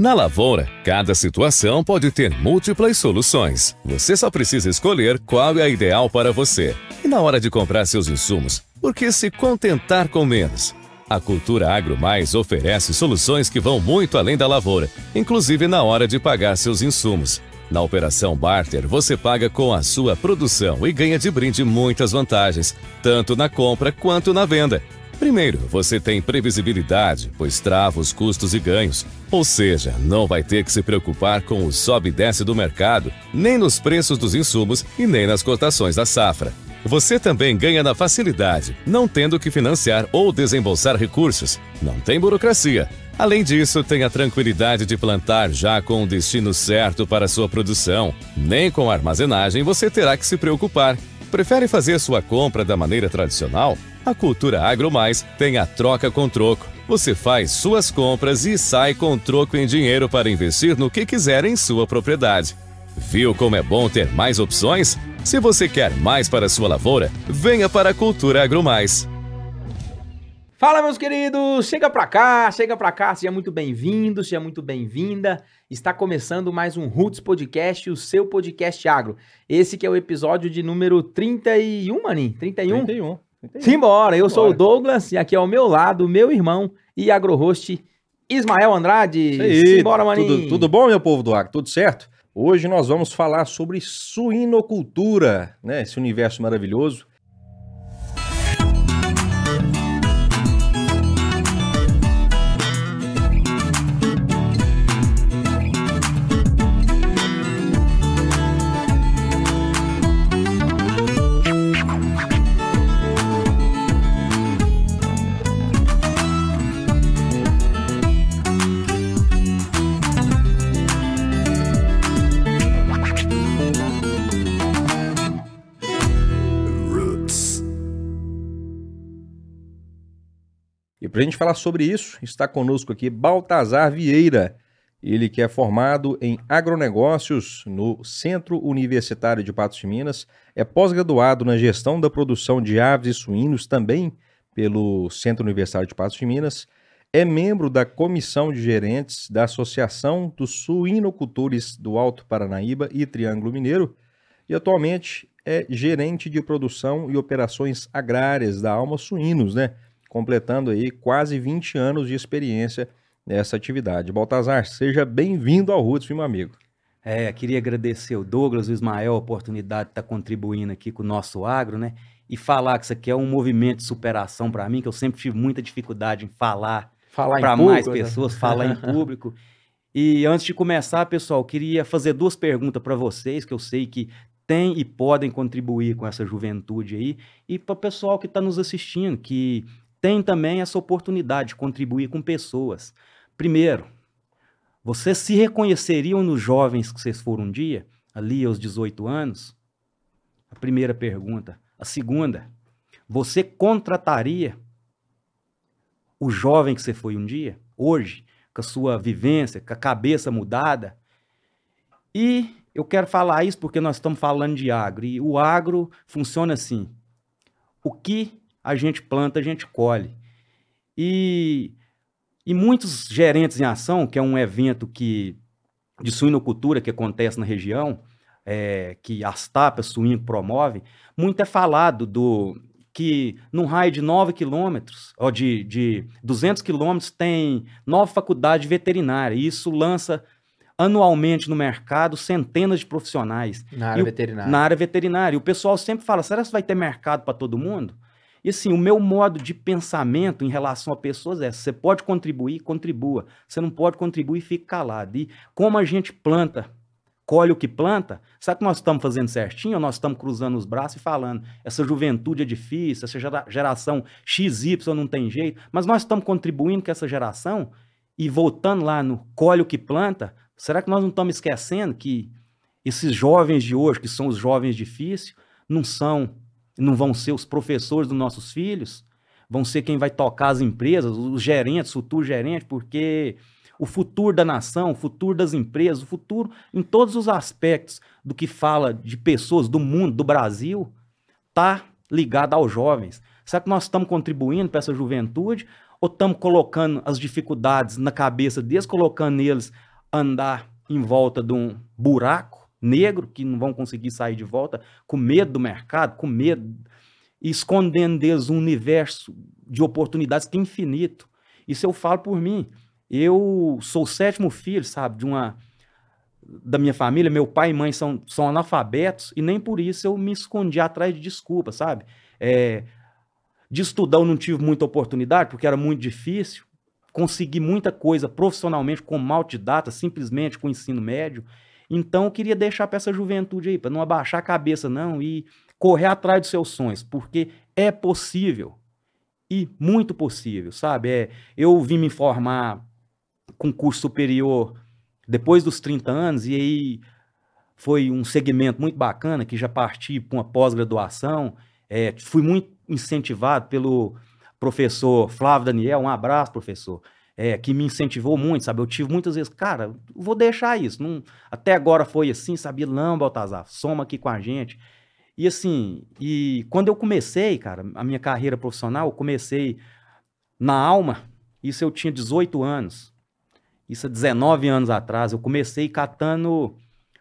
Na lavoura, cada situação pode ter múltiplas soluções. Você só precisa escolher qual é a ideal para você. E na hora de comprar seus insumos, por que se contentar com menos? A Cultura Agro Mais oferece soluções que vão muito além da lavoura, inclusive na hora de pagar seus insumos. Na operação Barter, você paga com a sua produção e ganha de brinde muitas vantagens, tanto na compra quanto na venda. Primeiro, você tem previsibilidade, pois trava os custos e ganhos. Ou seja, não vai ter que se preocupar com o sobe e desce do mercado, nem nos preços dos insumos e nem nas cotações da safra. Você também ganha na facilidade, não tendo que financiar ou desembolsar recursos. Não tem burocracia. Além disso, tem a tranquilidade de plantar já com o destino certo para sua produção. Nem com a armazenagem você terá que se preocupar. Prefere fazer sua compra da maneira tradicional? A Cultura Agro Mais tem a troca com troco. Você faz suas compras e sai com troco em dinheiro para investir no que quiser em sua propriedade. Viu como é bom ter mais opções? Se você quer mais para sua lavoura, venha para a Cultura Agro Mais. Fala, meus queridos! Chega pra cá, chega pra cá, seja muito bem-vindo, seja muito bem-vinda. Está começando mais um Roots Podcast, o seu podcast agro. Esse que é o episódio de número 31, Maninho? 31? 31. Simbora, eu sou o Douglas e aqui ao meu lado, meu irmão e agro-host Ismael Andrade. Isso aí. Simbora, Maninho. Tudo, tudo bom, meu povo do agro? Tudo certo? Hoje nós vamos falar sobre suinocultura, né? Esse universo maravilhoso. Para a gente falar sobre isso, está conosco aqui Baltazar Vieira. Ele que é formado em agronegócios no Centro Universitário de Patos de Minas, é pós-graduado na gestão da produção de aves e suínos também pelo Centro Universitário de Patos de Minas, é membro da comissão de gerentes da Associação dos Suinocultores do Alto Paranaíba e Triângulo Mineiro e atualmente é gerente de produção e operações agrárias da Alma Suínos, né? Completando aí quase 20 anos de experiência nessa atividade. Baltazar, seja bem-vindo ao Roots, meu amigo. É, queria agradecer o Douglas, o Ismael, a oportunidade de estar contribuindo aqui com o nosso agro, né? E falar que isso aqui é um movimento de superação para mim, que eu sempre tive muita dificuldade em falar Falar para mais né? pessoas, falar em público. E antes de começar, pessoal, queria fazer duas perguntas para vocês, que eu sei que têm e podem contribuir com essa juventude aí, e para o pessoal que está nos assistindo, que tem também essa oportunidade de contribuir com pessoas. Primeiro, vocês se reconheceriam nos jovens que vocês foram um dia, ali aos 18 anos? A primeira pergunta. A segunda, você contrataria o jovem que você foi um dia, hoje, com a sua vivência, com a cabeça mudada? E eu quero falar isso porque nós estamos falando de agro. E o agro funciona assim: o que a gente planta, a gente colhe. E, e muitos gerentes em ação, que é um evento que de suinocultura que acontece na região, é, que as tapas suíno promove, muito é falado do que num raio de 9 quilômetros, ou de, de 200 quilômetros, tem nove faculdades veterinárias. E isso lança anualmente no mercado centenas de profissionais. Na área o- veterinária. Na área veterinária. E o pessoal sempre fala: será que vai ter mercado para todo mundo? E assim, o meu modo de pensamento em relação a pessoas é: você pode contribuir, contribua. Você não pode contribuir, fique calado. E como a gente planta, colhe o que planta, será que nós estamos fazendo certinho ou nós estamos cruzando os braços e falando: essa juventude é difícil, essa gera- geração XY não tem jeito, mas nós estamos contribuindo com essa geração e voltando lá no colhe o que planta, será que nós não estamos esquecendo que esses jovens de hoje, que são os jovens difíceis, não são, não vão ser os professores dos nossos filhos, vão ser quem vai tocar as empresas, os gerentes, futuros gerentes, porque o futuro da nação, o futuro das empresas, o futuro em todos os aspectos do que fala de pessoas do mundo, do Brasil, tá ligado aos jovens. Será que nós estamos contribuindo para essa juventude ou estamos colocando as dificuldades na cabeça deles, colocando neles andar em volta de um buraco negro que não vão conseguir sair de volta, com medo do mercado, com medo, escondendo deles um universo de oportunidades que é infinito. Isso eu falo por mim. Eu sou o sétimo filho, sabe, de uma da minha família, meu pai e mãe são, são analfabetos e nem por isso eu me escondi atrás de desculpas, sabe? É, de estudar eu não tive muita oportunidade porque era muito difícil. Consegui muita coisa profissionalmente como autodidata, simplesmente com ensino médio. Então eu queria deixar para essa juventude aí, para não abaixar a cabeça não e correr atrás dos seus sonhos, porque é possível e muito possível, sabe? É, eu vim me formar com curso superior depois dos 30 anos, e aí foi um segmento muito bacana, que já parti para uma pós-graduação, é, fui muito incentivado pelo professor Flávio Daniel, um abraço, professor, é, que me incentivou muito, sabe? Eu tive muitas vezes, cara, vou deixar isso, não, até agora foi assim, sabia? Não, Baltazar, soma aqui com a gente. E assim, e quando eu comecei, cara, a minha carreira profissional, eu comecei na Alma, isso eu tinha 18 anos. Isso há 19 anos atrás. Eu comecei catando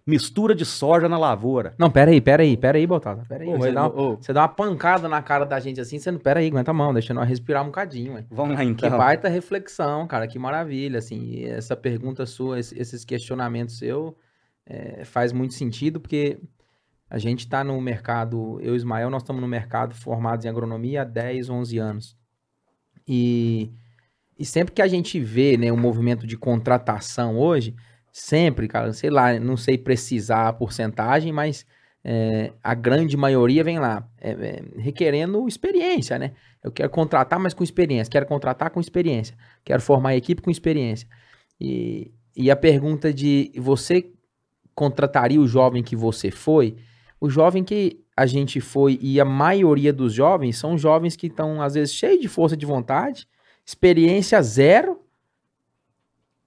mistura de soja na lavoura. Não, pera aí, pera aí, pera aí, Botada. Pera aí. você, dá uma, você, dá uma, pancada na cara da gente assim, você não. Pera aí, aguenta a mão, deixa nós respirar um bocadinho. Ué. Vamos lá então. Que baita reflexão, cara, que maravilha. Assim, essa pergunta sua, esses questionamentos seu, é, faz muito sentido, porque a gente está no mercado, eu e Ismael, nós estamos no mercado formados em agronomia há 10, 11 anos. E e sempre que a gente vê, né, um movimento de contratação hoje, sempre, cara, sei lá, não sei precisar a porcentagem, mas é, a grande maioria vem lá é, é, requerendo experiência, né? Eu quero contratar, mas com experiência. Quero contratar com experiência. Quero formar equipe com experiência. E, e a pergunta de você contrataria o jovem que você foi? O jovem que a gente foi e a maioria dos jovens são jovens que estão às vezes cheios de força de vontade, experiência zero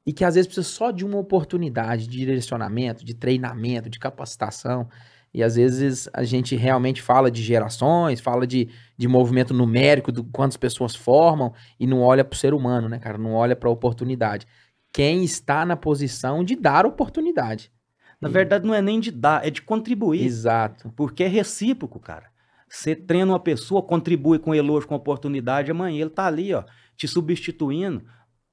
e que às vezes precisa só de uma oportunidade de direcionamento, de treinamento, de capacitação. E às vezes a gente realmente fala de gerações, fala de, de movimento numérico, do quantas pessoas formam, e não olha para o ser humano, né, cara? Não olha para a oportunidade. Quem está na posição de dar oportunidade. Na e... verdade, não é nem de dar, é de contribuir. Exato. Porque é recíproco, cara. Você treina uma pessoa, contribui com elogio, com oportunidade, amanhã ele tá ali, ó, te substituindo.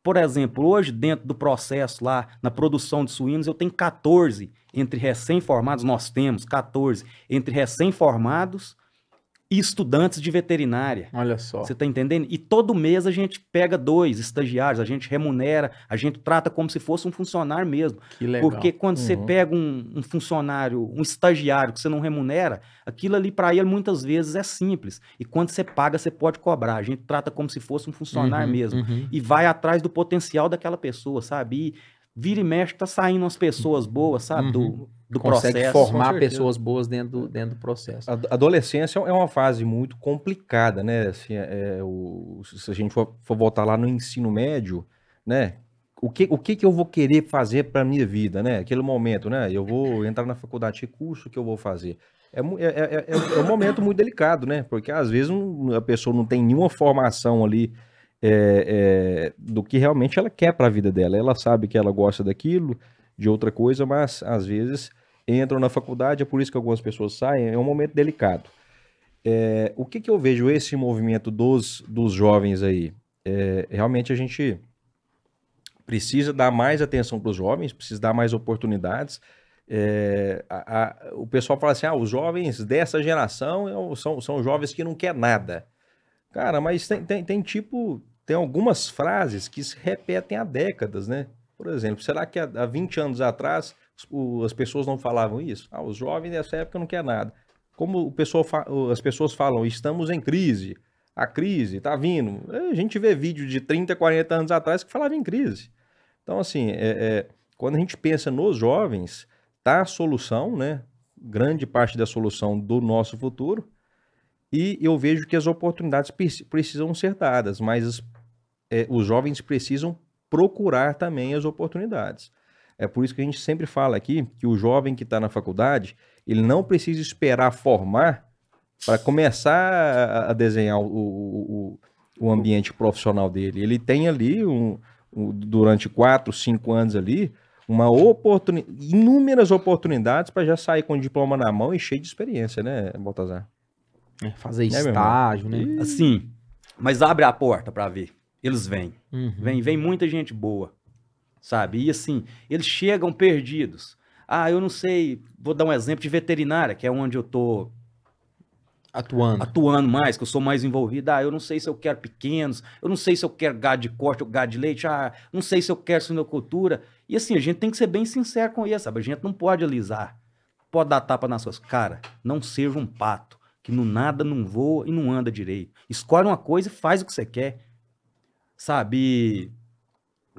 Por exemplo, hoje, dentro do processo lá, na produção de suínos, eu tenho 14 entre recém-formados, nós temos 14 entre recém-formados e estudantes de veterinária. Olha só. Você está entendendo? E todo mês a gente pega dois estagiários, a gente remunera, a gente trata como se fosse um funcionário mesmo. Que legal. Porque quando uhum. você pega um, um, funcionário, um estagiário que você não remunera, aquilo ali para ele muitas vezes é simples. E quando você paga, você pode cobrar. A gente trata como se fosse um funcionário uhum, mesmo. Uhum. E vai atrás do potencial daquela pessoa, sabe? E vira e mexe, tá saindo umas pessoas boas, sabe? Do, uhum do consegue processo. formar pessoas boas dentro do, dentro do processo. A adolescência é uma fase muito complicada, né? Assim, é, é, o, se a gente for, for, voltar lá no ensino médio, né? O que, o que, que eu vou querer fazer para minha vida, né? Aquele momento, né? Eu vou entrar na faculdade, que curso que eu vou fazer? É, é, é, é, é um momento muito delicado, né? Porque às vezes a pessoa não tem nenhuma formação ali é, é, do que realmente ela quer para a vida dela. Ela sabe que ela gosta daquilo, de outra coisa, mas às vezes entram na faculdade, é por isso que algumas pessoas saem, é um momento delicado. É, o que, que eu vejo esse movimento dos, dos jovens aí? É, realmente a gente precisa dar mais atenção para os jovens, precisa dar mais oportunidades. É, a, a, o pessoal fala assim: ah, os jovens dessa geração são, são jovens que não quer nada. Cara, mas tem, tem, tem tipo, tem algumas frases que se repetem há décadas, né? Por exemplo, será que há, há 20 anos atrás as pessoas não falavam isso? Ah, os jovens dessa época não quer nada. Como o pessoal as pessoas falam, estamos em crise, a crise está vindo. A gente vê vídeo de 30, 40 anos atrás que falava em crise. Então, assim, é, é, quando a gente pensa nos jovens, tá a solução, né? Grande parte da solução do nosso futuro. E eu vejo que as oportunidades precisam ser dadas, mas é, os jovens precisam procurar também as oportunidades. É por isso que a gente sempre fala aqui que o jovem que está na faculdade, ele não precisa esperar formar para começar a desenhar o, o, o, ambiente profissional dele. Ele tem ali, um, um, durante quatro, cinco anos ali, uma oportunidade, inúmeras oportunidades para já sair com o diploma na mão e cheio de experiência, né, Baltazar? É, fazer irmão? estágio, né? Assim, mas abre a porta pra ver. Eles vêm. Uhum. Vem, vem muita gente boa, sabe? E assim, eles chegam perdidos. Ah, eu não sei, vou dar um exemplo de veterinária, que é onde eu tô Atuando. atuando mais, que eu sou mais envolvido. Ah, eu não sei se eu quero pequenos, eu não sei se eu quero gado de corte ou gado de leite, ah, não sei se eu quero suinocultura. E assim, a gente tem que ser bem sincero com isso, sabe? A gente não pode alisar, pode dar tapa nas suas. Cara, não seja um pato, que no nada não voa e não anda direito. Escolhe uma coisa e faz o que você quer, sabe?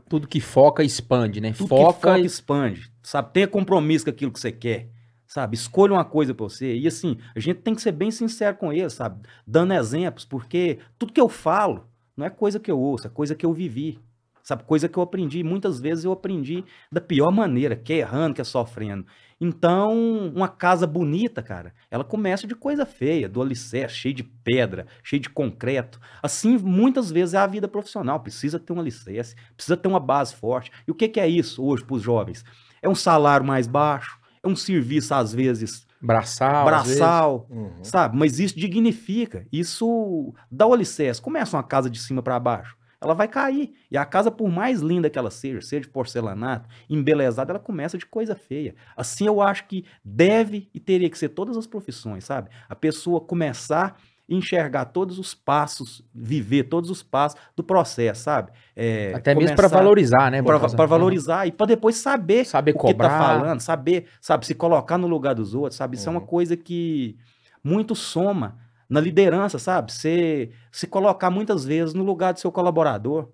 Tudo que foca expande, né? tudo foca, que foca e expande, sabe? Tenha compromisso com aquilo que você quer, sabe? Escolha uma coisa pra você. E assim, a gente tem que ser bem sincero com ele, sabe? Dando exemplos, porque tudo que eu falo não é coisa que eu ouço, é coisa que eu vivi, sabe? Coisa que eu aprendi. Muitas vezes eu aprendi da pior maneira, que é errando, que é sofrendo. Então, uma casa bonita, cara, ela começa de coisa feia, do alicerce, cheio de pedra, cheio de concreto. Assim, muitas vezes é a vida profissional, precisa ter um alicerce, precisa ter uma base forte. E o que, que é isso hoje para os jovens? É um salário mais baixo, é um serviço, às vezes, braçal, braçal, Uhum. sabe? Mas isso dignifica, isso dá o alicerce. Começa uma casa de cima para baixo, ela vai cair. E a casa, por mais linda que ela seja, seja de porcelanato, embelezada, ela começa de coisa feia. Assim eu acho que deve e teria que ser todas as profissões, sabe? A pessoa começar a enxergar todos os passos, viver todos os passos do processo, sabe? É, Até mesmo para valorizar, né? para valorizar e para depois saber Saber o que cobrar. tá falando, saber, sabe, se colocar no lugar dos outros, sabe? Isso é uma Uhum. coisa que muito soma na liderança, sabe? Você se colocar muitas vezes no lugar do seu colaborador,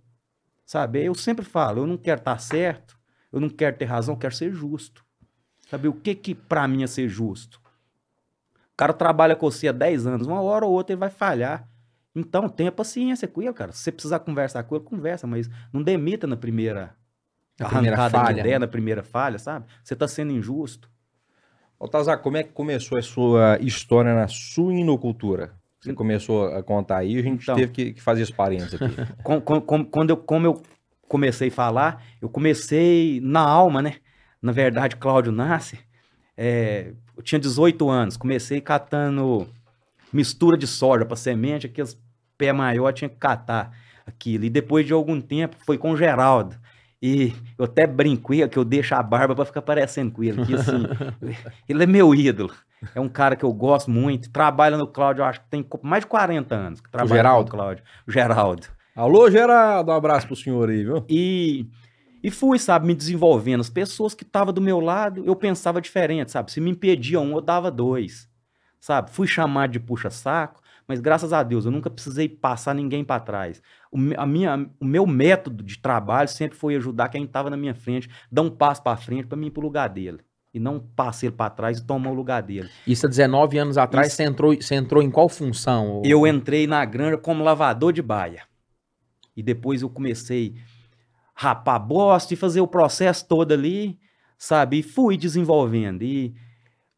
sabe? Eu sempre falo, eu não quero estar certo, eu não quero ter razão, eu quero ser justo. Sabe o que que para mim é ser justo? O cara trabalha com você há 10 anos, uma hora ou outra ele vai falhar. Então, tenha paciência com ele, cara. Se você precisar conversar com ele, conversa, mas não demita na primeira Na primeira arrancada falha. de ideia, na primeira falha, sabe? Você tá sendo injusto. Baltazar, como é que começou a sua história na suinocultura? Você começou a contar aí, a gente Então. teve que, que fazer esse parênteses aqui. Com- com- quando eu, como eu comecei a falar, eu comecei na alma, né? Na verdade, Cláudio Nasce, é, eu tinha 18 anos, comecei catando mistura de soja para semente, aqueles pé maior tinha que catar aquilo. E depois de algum tempo foi com o Geraldo. E eu até brinco que eu deixo a barba para ficar parecendo com ele. Que, assim, ele é meu ídolo. É um cara que eu gosto muito. Trabalha no Cláudio, acho que tem mais de 40 anos. Que trabalha Geraldo? com o Cláudio. O Geraldo. Alô, Geraldo, um abraço pro senhor aí, viu? E, e fui, sabe, me desenvolvendo. As pessoas que estavam do meu lado, eu pensava diferente, sabe? Se me impediam um, eu dava dois, sabe? Fui chamado de puxa-saco, mas graças a Deus eu nunca precisei passar ninguém para trás. O, a minha, o meu método de trabalho sempre foi ajudar quem estava na minha frente, dar um passo para frente para mim ir pro lugar dele. E não passar ele para trás e tomar o lugar dele. Isso há 19 anos atrás, Isso. você entrou, você entrou em qual função? ô- Eu entrei na granja como lavador de baia. E depois eu comecei a rapar bosta e fazer o processo todo ali, sabe? E fui desenvolvendo. E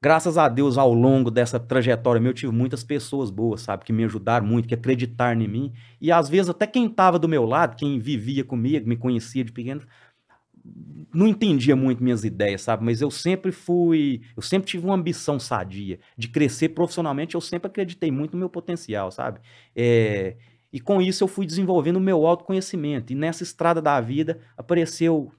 graças a Deus, ao longo dessa trajetória eu tive muitas pessoas boas, sabe? Que me ajudaram muito, que acreditaram em mim. E às vezes até quem estava do meu lado, quem vivia comigo, me conhecia de pequeno, não entendia muito minhas ideias, sabe? Mas eu sempre fui, eu sempre tive uma ambição sadia de crescer profissionalmente. Eu sempre acreditei muito no meu potencial, sabe? É, e com isso eu fui desenvolvendo o meu autoconhecimento. E nessa estrada da vida apareceu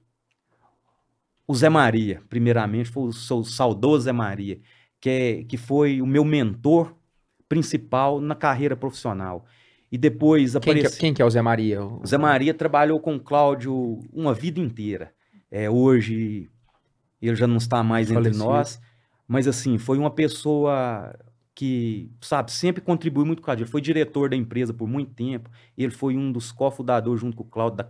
o Zé Maria, primeiramente, foi o seu saudoso Zé Maria, que, é, que foi o meu mentor principal na carreira profissional. E depois Quem, que, é- apareceu. quem que é o Zé Maria? O- Zé Maria trabalhou com o Cláudio uma vida inteira. É, hoje ele já não está mais entre nós, mas assim, foi uma pessoa que, sabe, sempre contribuiu muito com Cláudio. Ele foi diretor da empresa por muito tempo. Ele foi um dos cofundadores junto com o Cláudio da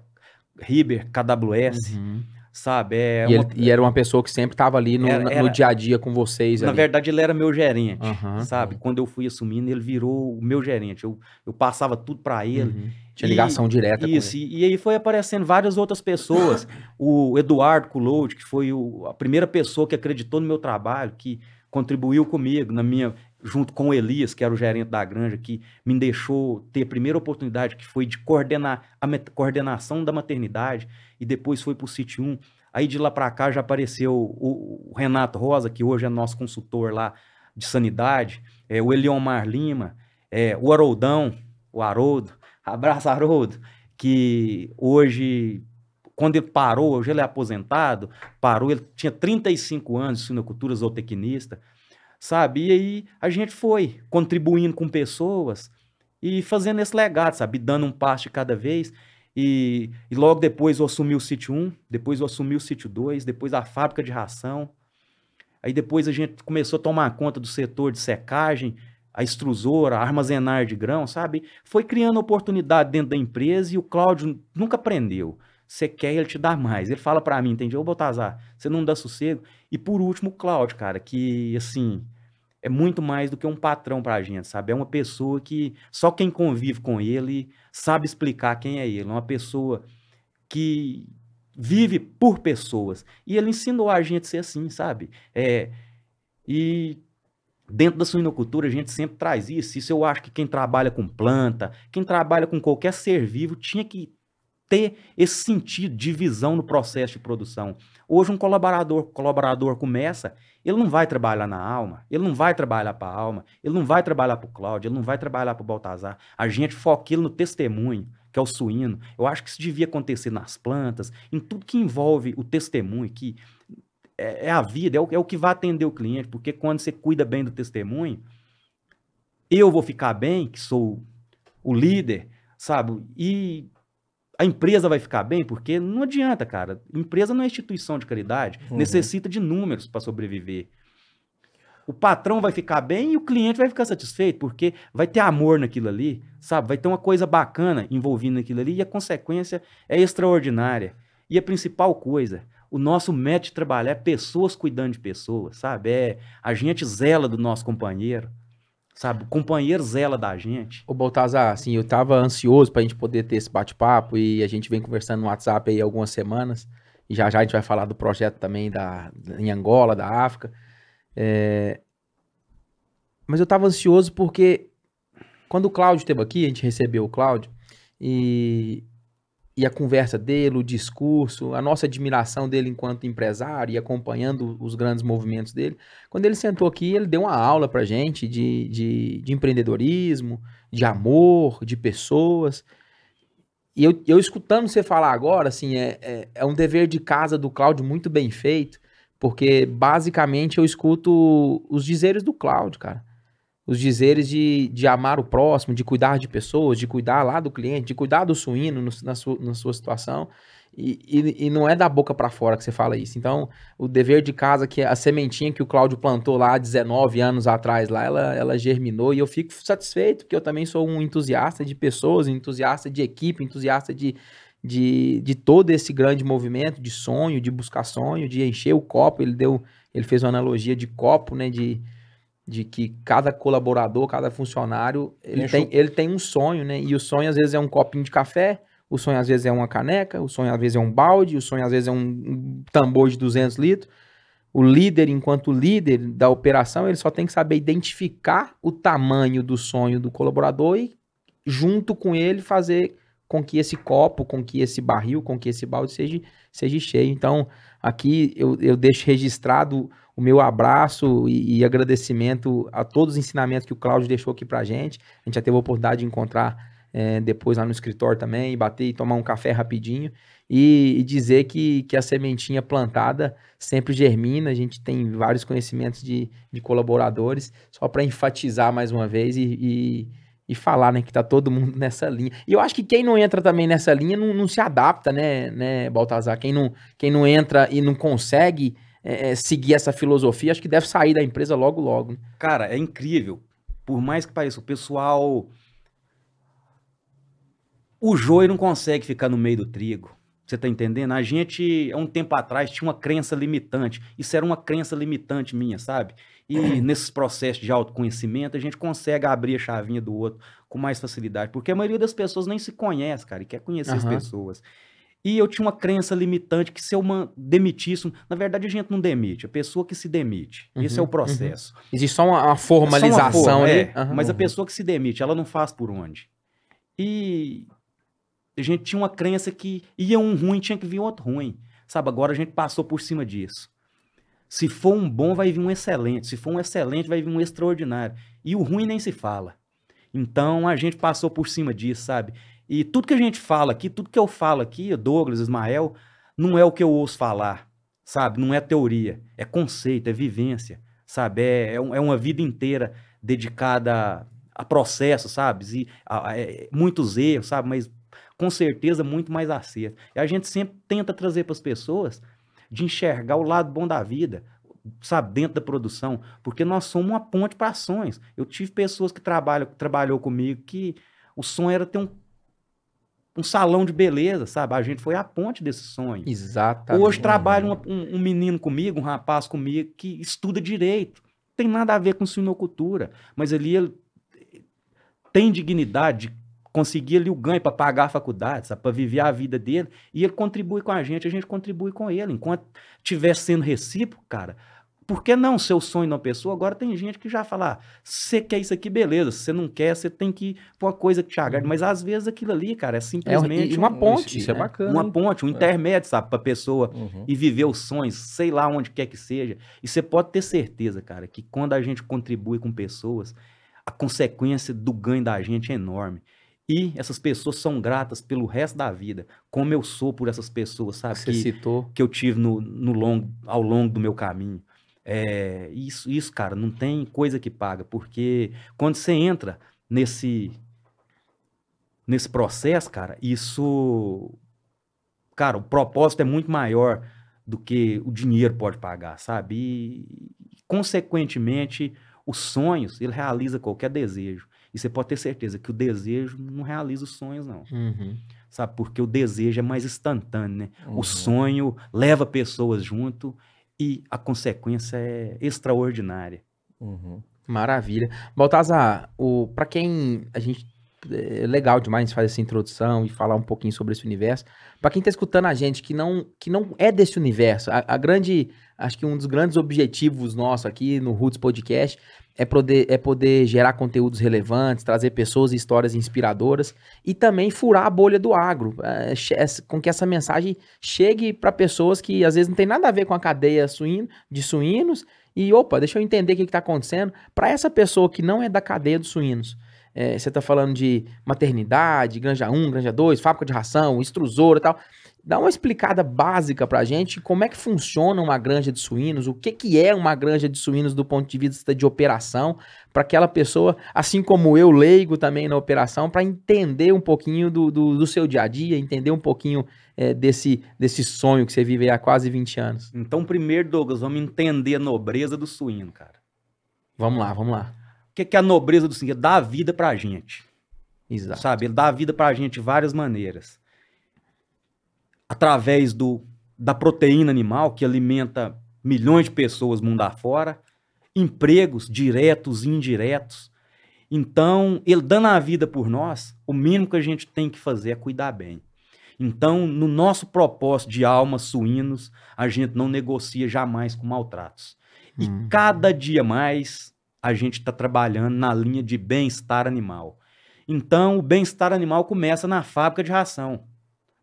Riber KWS, Uhum. Sabe? É e, uma- ele- e era uma pessoa que sempre estava ali no, Era- na- no era- dia a dia com vocês. na ali. verdade, ele era meu gerente, Aham. sabe? Quando eu fui assumindo, ele virou o meu gerente. Eu, eu passava tudo para ele. Uhum. Tinha E- ligação direta Isso, com ele. e, e aí foi aparecendo várias outras pessoas. o Eduardo Culoud, que foi o- a primeira pessoa que acreditou no meu trabalho, que contribuiu comigo, na minha, junto com o Elias, que era o gerente da granja, que me deixou ter a primeira oportunidade, que foi de coordenar a coordenação da maternidade, e depois foi para o Sítio 1, Aí de lá para cá já apareceu o, o, Renato Rosa, que hoje é nosso consultor lá de sanidade, é, o Eliomar Lima, é, o Haroldão, o Haroldo, abraço Haroldo, que hoje, quando ele parou, hoje ele é aposentado, parou, ele tinha 35 anos de sinocultura zootecnista, sabe? E aí a gente foi contribuindo com pessoas e fazendo esse legado, sabe? Dando um passo de cada vez. E, e logo depois eu assumi o sítio 1, depois eu assumi o sítio 2, depois a fábrica de ração. Aí depois a gente começou a tomar conta do setor de secagem, a extrusora, a armazenar de grão, sabe? Foi criando oportunidade dentro da empresa e o Cláudio nunca aprendeu. Você quer, ele te dá mais. Ele fala para mim, entendeu? Ô, Baltazar, você não dá sossego. E por último, o Cláudio, cara, que, assim, é muito mais do que um patrão pra gente, sabe? É uma pessoa que só quem convive com ele sabe explicar quem é ele. É uma pessoa que vive por pessoas. E ele ensinou a gente a ser assim, sabe? É, e dentro da suinocultura a gente sempre traz isso. Isso eu acho que quem trabalha com planta, quem trabalha com qualquer ser vivo, tinha que ter esse sentido de visão no processo de produção. Hoje um colaborador, colaborador começa, ele não vai trabalhar na alma, ele não vai trabalhar para a alma, ele não vai trabalhar para o Cláudio, ele não vai trabalhar para o Baltazar. A gente foca ele no testemunho, que é o suíno. Eu acho que isso devia acontecer nas plantas, em tudo que envolve o testemunho, que é, é a vida, é o, é o que vai atender o cliente, porque quando você cuida bem do testemunho, eu vou ficar bem, que sou o líder, sabe? E a empresa vai ficar bem, porque não adianta, cara. Empresa não é instituição de caridade, uhum. necessita de números para sobreviver. O patrão vai ficar bem e o cliente vai ficar satisfeito, porque vai ter amor naquilo ali, sabe? Vai ter uma coisa bacana envolvendo naquilo ali e a consequência é extraordinária. E a principal coisa, o nosso método de trabalhar é pessoas cuidando de pessoas, sabe? É a gente zela do nosso companheiro sabe? O companheiro zela da gente. Ô, Baltazar, assim, eu tava ansioso pra gente poder ter esse bate-papo e a gente vem conversando no WhatsApp aí algumas semanas. E já já a gente vai falar do projeto também da, em Angola, da África. É... Mas eu tava ansioso porque quando o Cláudio esteve aqui, a gente recebeu o Cláudio e e a conversa dele, o discurso, a nossa admiração dele enquanto empresário e acompanhando os grandes movimentos dele. Quando ele sentou aqui, ele deu uma aula pra gente de, de, de empreendedorismo, de amor, de pessoas. E eu, eu escutando você falar agora, assim, é, é, é um dever de casa do Cláudio muito bem feito, porque basicamente eu escuto os dizeres do Cláudio, cara os dizeres de, de amar o próximo, de cuidar de pessoas, de cuidar lá do cliente, de cuidar do suíno no, na, sua, na sua situação. E, e, e, não é da boca para fora que você fala isso. Então, o dever de casa, que é a sementinha que o Cláudio plantou lá 19 anos atrás, lá ela, ela germinou e eu fico satisfeito, porque eu também sou um entusiasta de pessoas, entusiasta de equipe, entusiasta de, de, de todo esse grande movimento de sonho, de buscar sonho, de encher o copo. Ele deu, ele fez uma analogia de copo, né? De, de que cada colaborador, cada funcionário, ele tem, ele tem um sonho, né? E o sonho às vezes é um copinho de café, o sonho às vezes é uma caneca, o sonho às vezes é um balde, o sonho às vezes é um tambor de 200 litros. O líder, enquanto líder da operação, ele só tem que saber identificar o tamanho do sonho do colaborador e, junto com ele, fazer com que esse copo, com que esse barril, com que esse balde seja, seja cheio. Então, aqui eu, eu deixo registrado o meu abraço e, e, agradecimento a todos os ensinamentos que o Cláudio deixou aqui pra gente. A gente já teve a oportunidade de encontrar é, depois lá no escritório também, bater e tomar um café rapidinho e, e, dizer que, que a sementinha plantada sempre germina. A gente tem vários conhecimentos de, de colaboradores, só para enfatizar mais uma vez e, e, e, falar né, que tá todo mundo nessa linha. E eu acho que quem não entra também nessa linha não, não se adapta, né, né, Baltazar? Quem não, quem não entra e não consegue é, é, seguir essa filosofia, acho que deve sair da empresa logo, logo. Né? Cara, é incrível. Por mais que pareça, o pessoal. O joio não consegue ficar no meio do trigo. Você tá entendendo? A gente, há um tempo atrás, tinha uma crença limitante. Isso era uma crença limitante minha, sabe? E nesses processos de autoconhecimento, a gente consegue abrir a chavinha do outro com mais facilidade. Porque a maioria das pessoas nem se conhece, cara, e quer conhecer uhum. as pessoas. E eu tinha uma crença limitante que se eu demitisse, na verdade a gente não demite, a pessoa que se demite. Uhum, Esse é o uhum. processo. Uhum. Existe só uma, uma formalização é só uma forma, é, uhum, mas a pessoa que se demite, ela não faz por onde. E a gente tinha uma crença que ia um ruim, tinha que vir outro ruim. Sabe, agora a gente passou por cima disso. Se for um bom, vai vir um excelente. Se for um excelente, vai vir um extraordinário. E o ruim nem se fala. Então a gente passou por cima disso, sabe? E tudo que a gente fala aqui, tudo que eu falo aqui, Douglas, Ismael, não é o que eu ouço falar, sabe? Não é teoria, é conceito, é vivência, sabe? É, é, é uma vida inteira dedicada a, processos, sabe? E a- a- é, muitos erros, sabe? Mas com certeza muito mais acerto. E a gente sempre tenta trazer para as pessoas de enxergar o lado bom da vida, sabe, dentro da produção, porque nós somos uma ponte para ações. Eu tive pessoas que trabalham, trabalhou comigo que o sonho era ter um, um salão de beleza, sabe? A gente foi a ponte desse sonho. Exatamente. Hoje trabalha uma- um, um menino comigo, um rapaz comigo, que estuda direito. Tem nada a ver com suinocultura, mas ali ele tem dignidade de conseguir ali o ganho para pagar a faculdade, para viver a vida dele, e ele contribui com a gente, a gente contribui com ele. Enquanto estiver sendo recíproco, cara, por que não ser o sonho de uma pessoa? Agora tem gente que já fala, ah, você quer isso aqui, beleza. Se você não quer, você tem que pra uma coisa que te agrade. Mas às vezes aquilo ali, cara, é É um- simplesmente e uma um- ponte. Isso, isso é né? bacana. uma ponte, um intermédio, sabe, pra pessoa Uhum. e viver os sonhos, sei lá onde quer que seja. E você pode ter certeza, cara, que quando a gente contribui com pessoas, a consequência do ganho da gente é enorme. E essas pessoas são gratas pelo resto da vida, como eu sou por essas pessoas, sabe? Você Que, citou. que eu tive no, no longo, ao longo do meu caminho. É, isso, isso, cara, não tem coisa que paga, porque quando você entra nesse nesse processo, cara, isso, cara, o propósito é muito maior do que o dinheiro pode pagar, sabe? E, consequentemente, os sonhos, ele realiza qualquer desejo. E você pode ter certeza que o desejo não realiza os sonhos, não. Uhum. Sabe? Porque o desejo é mais instantâneo, né? Uhum. O sonho leva pessoas junto e a consequência é extraordinária. Uhum. Maravilha. Baltazar, o, pra quem a gente. É legal demais fazer essa introdução e falar um pouquinho sobre esse universo. Pra quem tá escutando a gente que não, que não é desse universo, a, a grande. Acho que um dos grandes objetivos nossos aqui no Roots Podcast é poder, é poder gerar conteúdos relevantes, trazer pessoas e histórias inspiradoras e também furar a bolha do agro, é, essa- com que essa mensagem chegue para pessoas que às vezes não tem nada a ver com a cadeia suíno, de suínos e opa, deixa eu entender o que está acontecendo. Para essa pessoa que não é da cadeia dos suínos, é, você está falando de maternidade, granja 1, granja 2, fábrica de ração, extrusora e tal. Dá uma explicada básica pra gente como é que funciona uma granja de suínos, o que, que é uma granja de suínos do ponto de vista de operação, para aquela pessoa, assim como eu, leigo também na operação, para entender um pouquinho do, do, do seu dia a dia, entender um pouquinho é, desse, desse sonho que você vive há quase 20 anos. Então, primeiro, Douglas, vamos entender a nobreza do suíno, cara. Vamos lá, vamos lá. O que que é a nobreza do suíno? Dá a vida pra gente. Exato. sabe? Ele dá a vida pra gente de várias maneiras. Através do, da proteína animal, que alimenta milhões de pessoas mundo afora, empregos diretos e indiretos. Então, ele dando a vida por nós, o mínimo que a gente tem que fazer é cuidar bem. Então, no nosso propósito de almas suínos, a gente não negocia jamais com maltratos. E Hum. cada dia mais a gente está trabalhando na linha de bem-estar animal. Então, o bem-estar animal começa na fábrica de ração.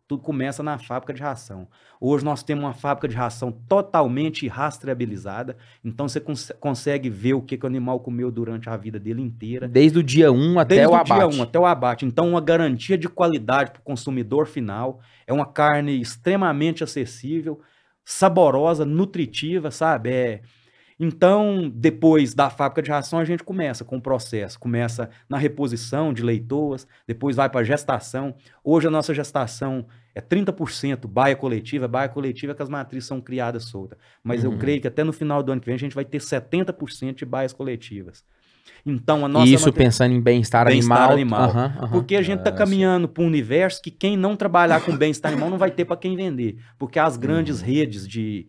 Tudo começa na fábrica de ração. Hoje nós temos uma fábrica de ração totalmente rastreabilizada. Então você cons- consegue ver o que, que o animal comeu durante a vida dele inteira. Desde o dia 1 até Desde o o dia abate. 1 até o abate. Então, uma garantia de qualidade para o consumidor final. É uma carne extremamente acessível, saborosa, nutritiva, sabe? É... Então, depois da fábrica de ração, a gente começa com o processo. Começa na reposição de leitoas, depois vai para a gestação. Hoje a nossa gestação é 30% baia coletiva. Baia coletiva é que as matrizes são criadas soltas. Mas Uhum. eu creio que até no final do ano que vem a gente vai ter 70% de baias coletivas. Então, a nossa isso mater- pensando em bem-estar Bem-estar animal. animal. Aham, aham. porque a gente está Ah, caminhando para um universo que quem não trabalhar com bem-estar animal não vai ter para quem vender. Porque as Uhum. grandes redes de,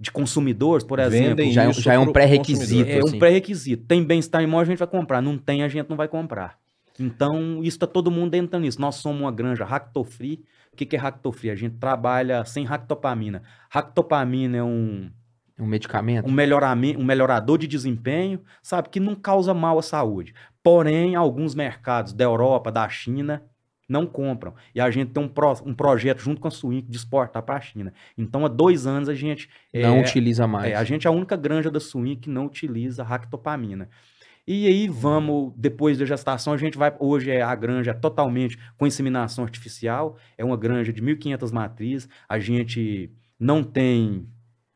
de consumidores, por Vendem exemplo, já é um- já é um pro pré-requisito. consumidor. é assim. um pré-requisito. Tem bem-estar animal, a gente vai comprar. Não tem, a gente não vai comprar. Então, isso está todo mundo entrando nisso. Nós somos uma granja ractofree. O que, que é ractofree? A gente trabalha sem ractopamina. Ractopamina é um, Um medicamento. um, melhoramento, um melhorador de desempenho, sabe, que não causa mal à saúde. Porém, alguns mercados da Europa, da China, não compram. E a gente tem um, pro- um projeto junto com a Suíque de exportar para a China. Então, há dois anos a gente. Não é, utiliza mais. é, a gente é a única granja da Suíque que não utiliza ractopamina. E aí vamos, depois da gestação, a gente vai. Hoje é a granja totalmente com inseminação artificial. É uma granja de 1.500 matrizes. A gente não tem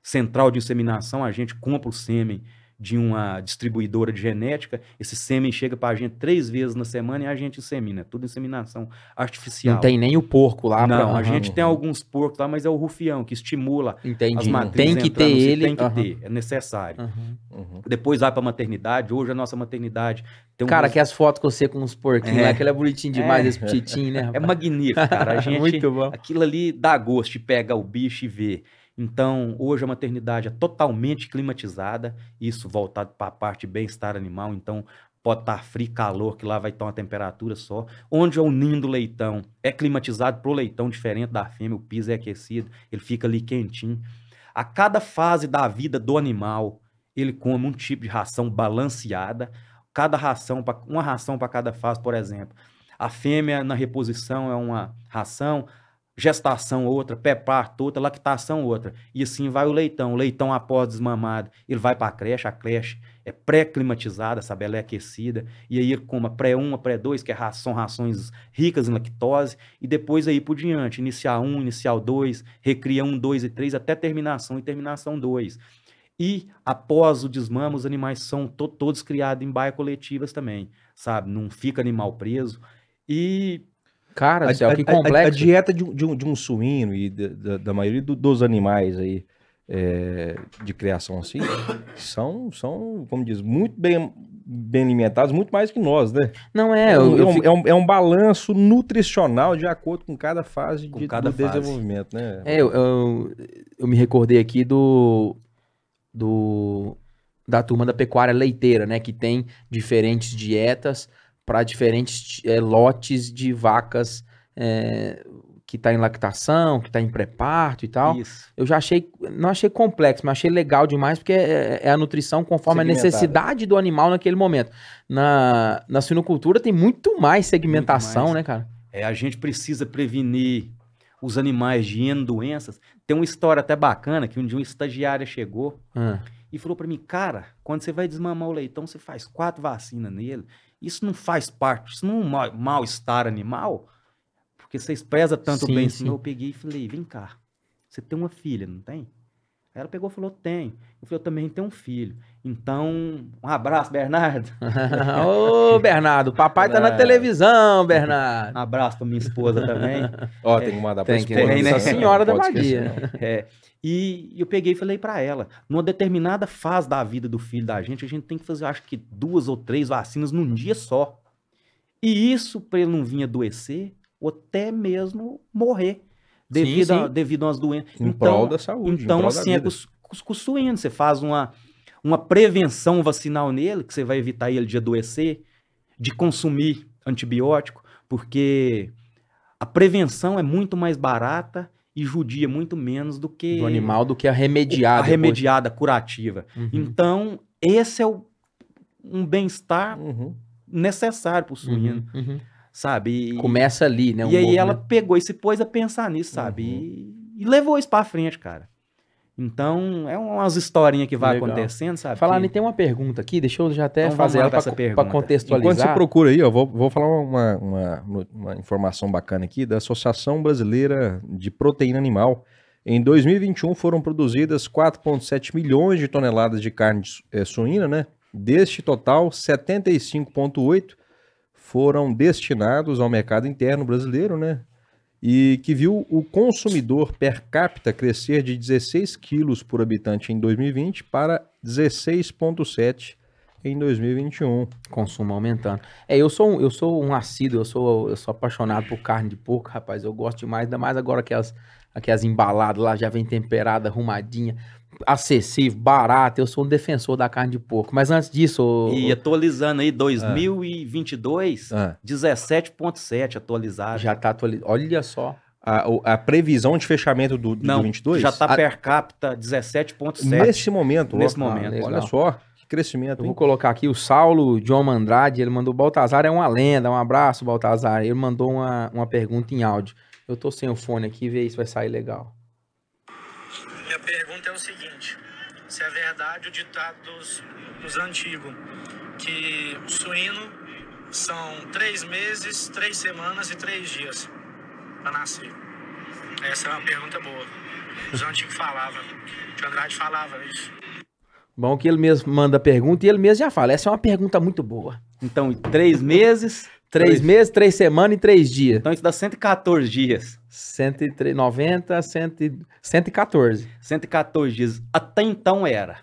central de inseminação, a gente compra o sêmen de uma distribuidora de genética. Esse sêmen chega para a gente três vezes na semana e a gente insemina. Tudo inseminação artificial. Não tem nem o porco lá. Não, pra... a gente tem alguns porcos lá, mas é o rufião que estimula as Entendi. matrizes. Tem que ter ele. Tem que aham. ter, é necessário. Uhum. Depois vai pra maternidade. Hoje a nossa maternidade tem um Cara, que as fotos com você com os porquinhos É. aquele é bonitinho demais, É. esse petitinho, né? é rapaz? magnífico, cara. A gente, Muito bom. aquilo ali dá gosto de pegar o bicho e ver. Então, hoje a maternidade é totalmente climatizada, isso voltado para a parte de bem-estar animal. Então, pode estar frio, calor, que lá vai estar uma temperatura só. Onde é o ninho do leitão, é climatizado pro leitão, diferente da fêmea, o piso é aquecido, ele fica ali quentinho. A cada fase da vida do animal, ele come um tipo de ração balanceada, cada ração, uma ração para cada fase, por exemplo. A fêmea na reposição é uma ração, gestação outra, pré-parto outra, lactação outra. E assim vai o leitão. O leitão após desmamado, ele vai para a creche, a creche é pré-climatizada, sabe? Ela é aquecida. E aí ele come a pré-1, a pré-2, que é são rações ricas em lactose. E depois aí por diante, inicial 1, inicial 2, recria 1, 2 e 3, até terminação e terminação 2. E após o desmame, os animais são to- todos criados em baia coletivas também, sabe? Não fica animal preso. E Cara, do céu, que a- a- a complexo. dieta de um, de um- de um suíno e da, da- da maioria do- dos animais aí é, de criação assim são, são, como diz, muito bem, bem alimentados, muito mais que nós, né? Não é, É eu, um, eu é um- fico- é um- é um balanço nutricional de acordo com cada fase Com de, cada do fase. desenvolvimento, né? É, eu, eu, eu me recordei aqui do, do da turma da pecuária leiteira, né? Que tem diferentes dietas para diferentes eh, lotes de vacas eh, que tá em lactação, que tá em pré-parto e tal. isso. Eu já achei, não achei complexo, mas achei legal demais, porque é, é a nutrição conforme a necessidade do animal naquele momento. Na, na suinocultura tem muito mais segmentação, mais. né, cara? É, a gente precisa prevenir os animais de doenças. Tem uma história até bacana que um dia uma estagiária chegou Ah, e falou para mim, cara, quando você vai desmamar o leitão, você faz quatro vacinas nele. Isso não faz parte, isso não é um mal- mal-estar animal, porque vocês prezam tanto Sim, bem. sim. Assim, eu peguei e falei, vem cá, você tem uma filha, não tem? Aí ela pegou e falou, tem. Eu falei, eu também tenho um filho. Então, um abraço, Bernardo. Ô, Bernardo, papai tá na É. televisão, Um Bernardo. abraço para minha esposa também. Ó, tem que mandar pra Tem que esposa, ter, né? Senhora da não. É, e eu peguei e falei pra ela, numa determinada fase da vida do filho da gente, a gente tem que fazer, acho que duas ou três vacinas num dia só. E isso para ele não vir adoecer ou até mesmo morrer devido, sim. A, devido a umas doenças. Em prol da saúde, em Então, assim, é vida. com, os- com, os- com o suíno, você faz uma, uma prevenção vacinal nele, que você vai evitar ele de adoecer, de consumir antibiótico, porque a prevenção é muito mais barata e judia muito menos do que Do animal do que a remediada. a depois. remediada curativa. Uhum. Então, esse é o, um bem-estar Uhum. necessário para o suíno, Uhum, uhum. sabe? E, Começa ali, né? e um aí movimento. ela pegou e se pôs a pensar nisso, sabe? Uhum. E, e levou isso para frente, cara. Então, é umas historinhas que vai Legal. acontecendo, sabe? Falar, que- tem uma pergunta aqui, deixa eu já até Então fazer ela para pergunta. Enquanto contextualizar. você procura aí, ó, vou, vou falar uma, uma, uma informação bacana aqui da Associação Brasileira de Proteína Animal. Em 2021 foram produzidas 4,7 milhões de toneladas de carne eh, suína, né? Deste total, 75,8 foram destinados ao mercado interno brasileiro, né? E que viu o consumidor per capita crescer de 16 quilos por habitante em 2020 para 16,7 em 2021. Consumo aumentando. É, eu sou um, eu sou um assíduo, eu sou, eu sou apaixonado por carne de porco, rapaz. Eu gosto demais, ainda mais agora que as, aquelas embaladas lá já vem temperada, arrumadinha, acessível, barata. Eu sou um defensor da carne de porco. Mas antes disso, ô- E atualizando aí, 2022, Ah, 17,7 atualizado. já tá atualizado. Olha só. a, a previsão de fechamento do, do Não, 22? já está Ah, per capita 17,7. Nesse momento. Nesse ó, momento. Olha Legal. só, Que crescimento, Eu hein? vou colocar aqui o Saulo John Andrade, ele mandou Baltazar é uma lenda, um abraço, Baltazar. Ele mandou uma, uma pergunta em áudio. Eu tô sem o fone aqui, vê se vai sair legal. É o seguinte: se é verdade o ditado dos, dos antigos, que o suíno são três meses, três semanas e três dias para nascer? Essa é uma pergunta boa. Os antigos falavam, o Andrade falava isso. Bom que ele mesmo manda a pergunta e ele mesmo já fala. Essa é uma pergunta muito boa. Então, em três meses. Três Três. meses, três semanas e três dias. Então, isso dá 114 dias. 190, 100, 114. 114 dias. Até então era.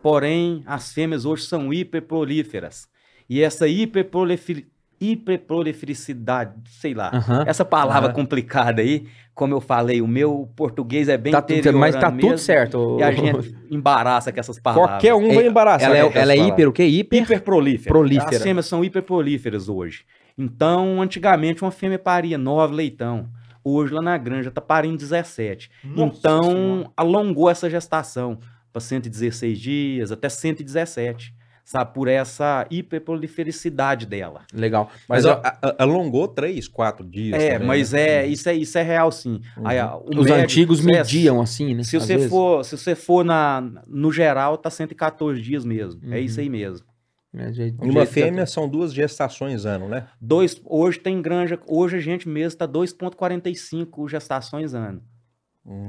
Porém, as fêmeas hoje são hiperprolíferas. E essa hiperprolifer... hiperprolifericidade, sei lá, Aham. essa palavra Aham. complicada aí, como eu falei, o meu português é bem Tá tudo, mas tá tudo mesmo, certo. E a gente embaraça com essas palavras. Qualquer um vai É, embaraçar. Ela é, ela é hiper o quê? Hiper? Hiperprolífera. Prolífera. As fêmeas são hiperprolíferas hoje. Então, antigamente, uma fêmea paria 9 leitão. Hoje, lá na granja, tá parindo 17. então, alongou essa gestação para 116 dias, até 117. Sabe? Por essa hiperprolifericidade dela. Legal. Mas, Mas, ó, a- a- alongou três, quatro dias. É, também, mas né? é, isso, é, isso é real, sim. Aí, a- o os médico- antigos é, mediam assim, né? Se às você, vezes. for, se você for na, no geral, tá 114 dias mesmo. É Uhum. isso aí mesmo. É, E uma eu tô- fêmea são duas gestações ano, né? Dois, hoje tem granja, hoje a gente mesmo está 2,45 gestações ano.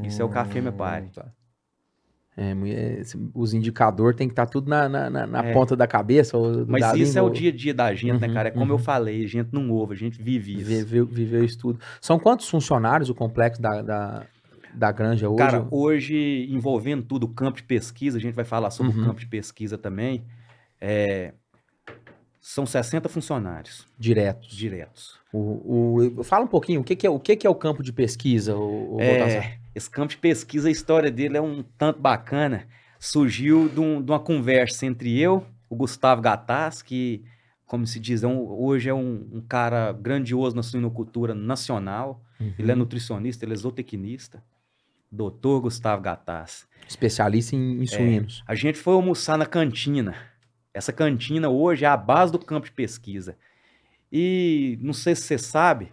Isso é o que a fêmea pare. tá. É, esse- os indicadores tem que estar tudo na, na, na- na É. ponta da cabeça. ou Mas da isso é o língua, dia a dia da gente, né, Uhum, cara? É como eu uhum. falei, a gente não ouve, a gente vive isso. Viveu, viveu isso tudo. São quantos funcionários o complexo da, da, da granja hoje? Cara, hoje, envolvendo tudo, o campo de pesquisa, a gente vai falar sobre Uhum. o campo de pesquisa também, é, são 60 funcionários diretos. diretos. O, o- fala um pouquinho, o que, que é, o que, que é o campo de pesquisa, o, o? É, esse campo de pesquisa, a história dele é um tanto bacana. Surgiu de, um- de uma conversa entre eu, o Gustavo Gataz, que, como se diz, é um- hoje é um, um cara grandioso na suinocultura nacional. Ele é Uhum. nutricionista, ele é zootecnista. Doutor Gustavo Gataz. Especialista em, em suínos. A gente foi almoçar na cantina. Essa cantina hoje é a base do campo de pesquisa. E não sei se você sabe,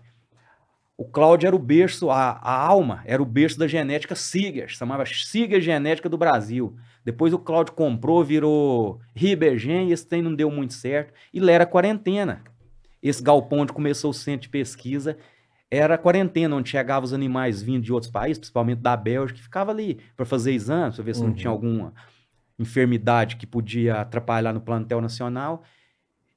o Cláudio era o berço, a, a alma era o berço da genética Siger, chamava Siger Genética do Brasil. Depois o Cláudio comprou, virou Ribergen, e esse trem não deu muito certo. E lá era quarentena. Esse galpão onde começou o centro de pesquisa era a quarentena, onde chegavam os animais vindo de outros países, principalmente da Bélgica, que ficava ali para fazer exames, para ver se não Uhum. tinha alguma enfermidade que podia atrapalhar no plantel nacional.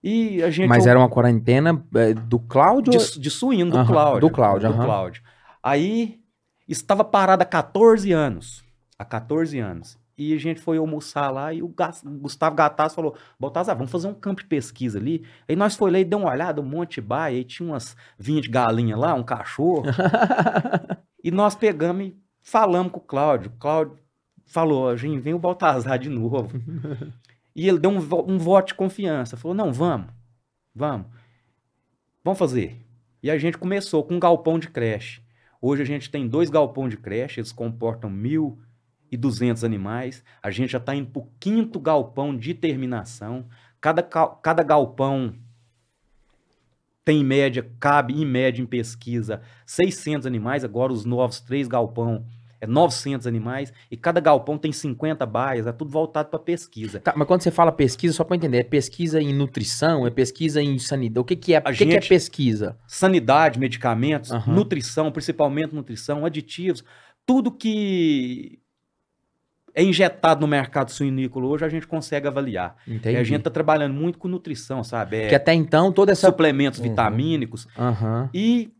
E a gente Mas era uma quarentena é, do Cláudio? de, de suíno, do Aham, Cláudio. do Cláudio, do aham. Cláudio. Aí, estava parado há 14 anos. Há 14 anos. E a gente foi almoçar lá e o Gustavo Gataz falou, Baltazar, vamos fazer um campo de pesquisa ali. Aí nós foi lá e deu uma olhada, um monte de baia, aí tinha umas 20 galinhas lá, um cachorro. e nós pegamos e falamos com o Cláudio. O Cláudio falou, gente, vem o Baltazar de novo. e ele deu um, um voto de confiança. Falou, não, vamos, vamos. Vamos fazer. E a gente começou com um galpão de creche. Hoje a gente tem dois galpões de creche, eles comportam 1.200 animais. A gente já está indo para o quinto galpão de terminação. Cada, cada galpão tem em média, cabe em média em pesquisa 600 animais. Agora os novos três galpão é 900 animais. E cada galpão tem 50 baias. É tudo voltado para pesquisa. Tá, mas quando você fala pesquisa, só para entender, é pesquisa em nutrição, é pesquisa em sanidade. O que, que é, A o que, que é gente- pesquisa? sanidade, medicamentos, Aham. nutrição, principalmente nutrição, aditivos, tudo que é injetado no mercado suinícola hoje a gente consegue avaliar. Entendi. E a gente está trabalhando muito com nutrição, sabe? É, Que até então toda essa. suplementos Uhum. vitamínicos. Aham. E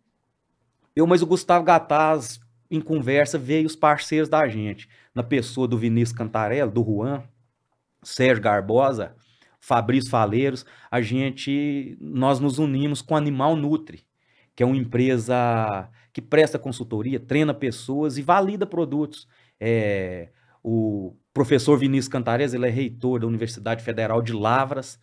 eu, mas o Gustavo Gataz, em conversa, veio os parceiros da gente, na pessoa do Vinícius Cantarello, do Juan, Sérgio Garbosa, Fabrício Faleiros, a gente, nós nos unimos com Animal Nutri, que é uma empresa que presta consultoria, treina pessoas e valida produtos. É, o professor Vinícius Cantarello, ele é reitor da Universidade Federal de Lavras,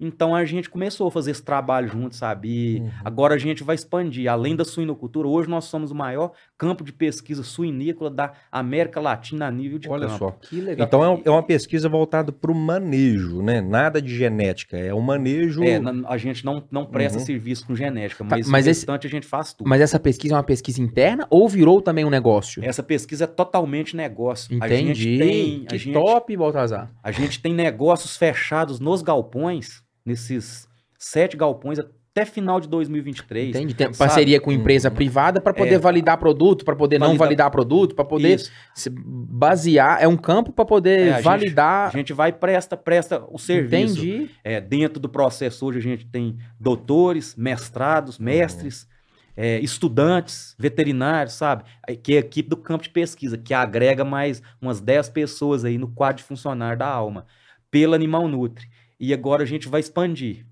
Então a gente começou a fazer esse trabalho junto, sabe? E Uhum. agora a gente vai expandir. Além da suinocultura, hoje nós somos o maior campo de pesquisa suinícola da América Latina a nível de Olha campo. só. Que legal. Então é um- é uma pesquisa voltada para o manejo, né? Nada de genética, é o manejo. É, a gente não, não presta Uhum. serviço com genética, Tá, mas, mas o esse- restante a gente faz tudo. Mas essa pesquisa é uma pesquisa interna ou virou também um negócio? Essa pesquisa é totalmente negócio. A Entendi. gente tem, a que gente, top, Baltazar. a gente tem negócios fechados nos galpões, nesses sete galpões até final de 2023. Entendi. Tem sabe? parceria com empresa Uhum. privada para poder É. validar produto, para poder não Validar- validar produto, para poder Isso. se basear. É um campo para poder É, a gente- validar. A gente vai e presta, presta o serviço. Entendi. É, dentro do processo hoje a gente tem doutores, mestrados, mestres, é, estudantes, veterinários, sabe? Aí, Que é a equipe do campo de pesquisa, que agrega mais umas 10 pessoas aí no quadro de funcionário da Alma, pela Animal Nutri. E agora a gente vai expandir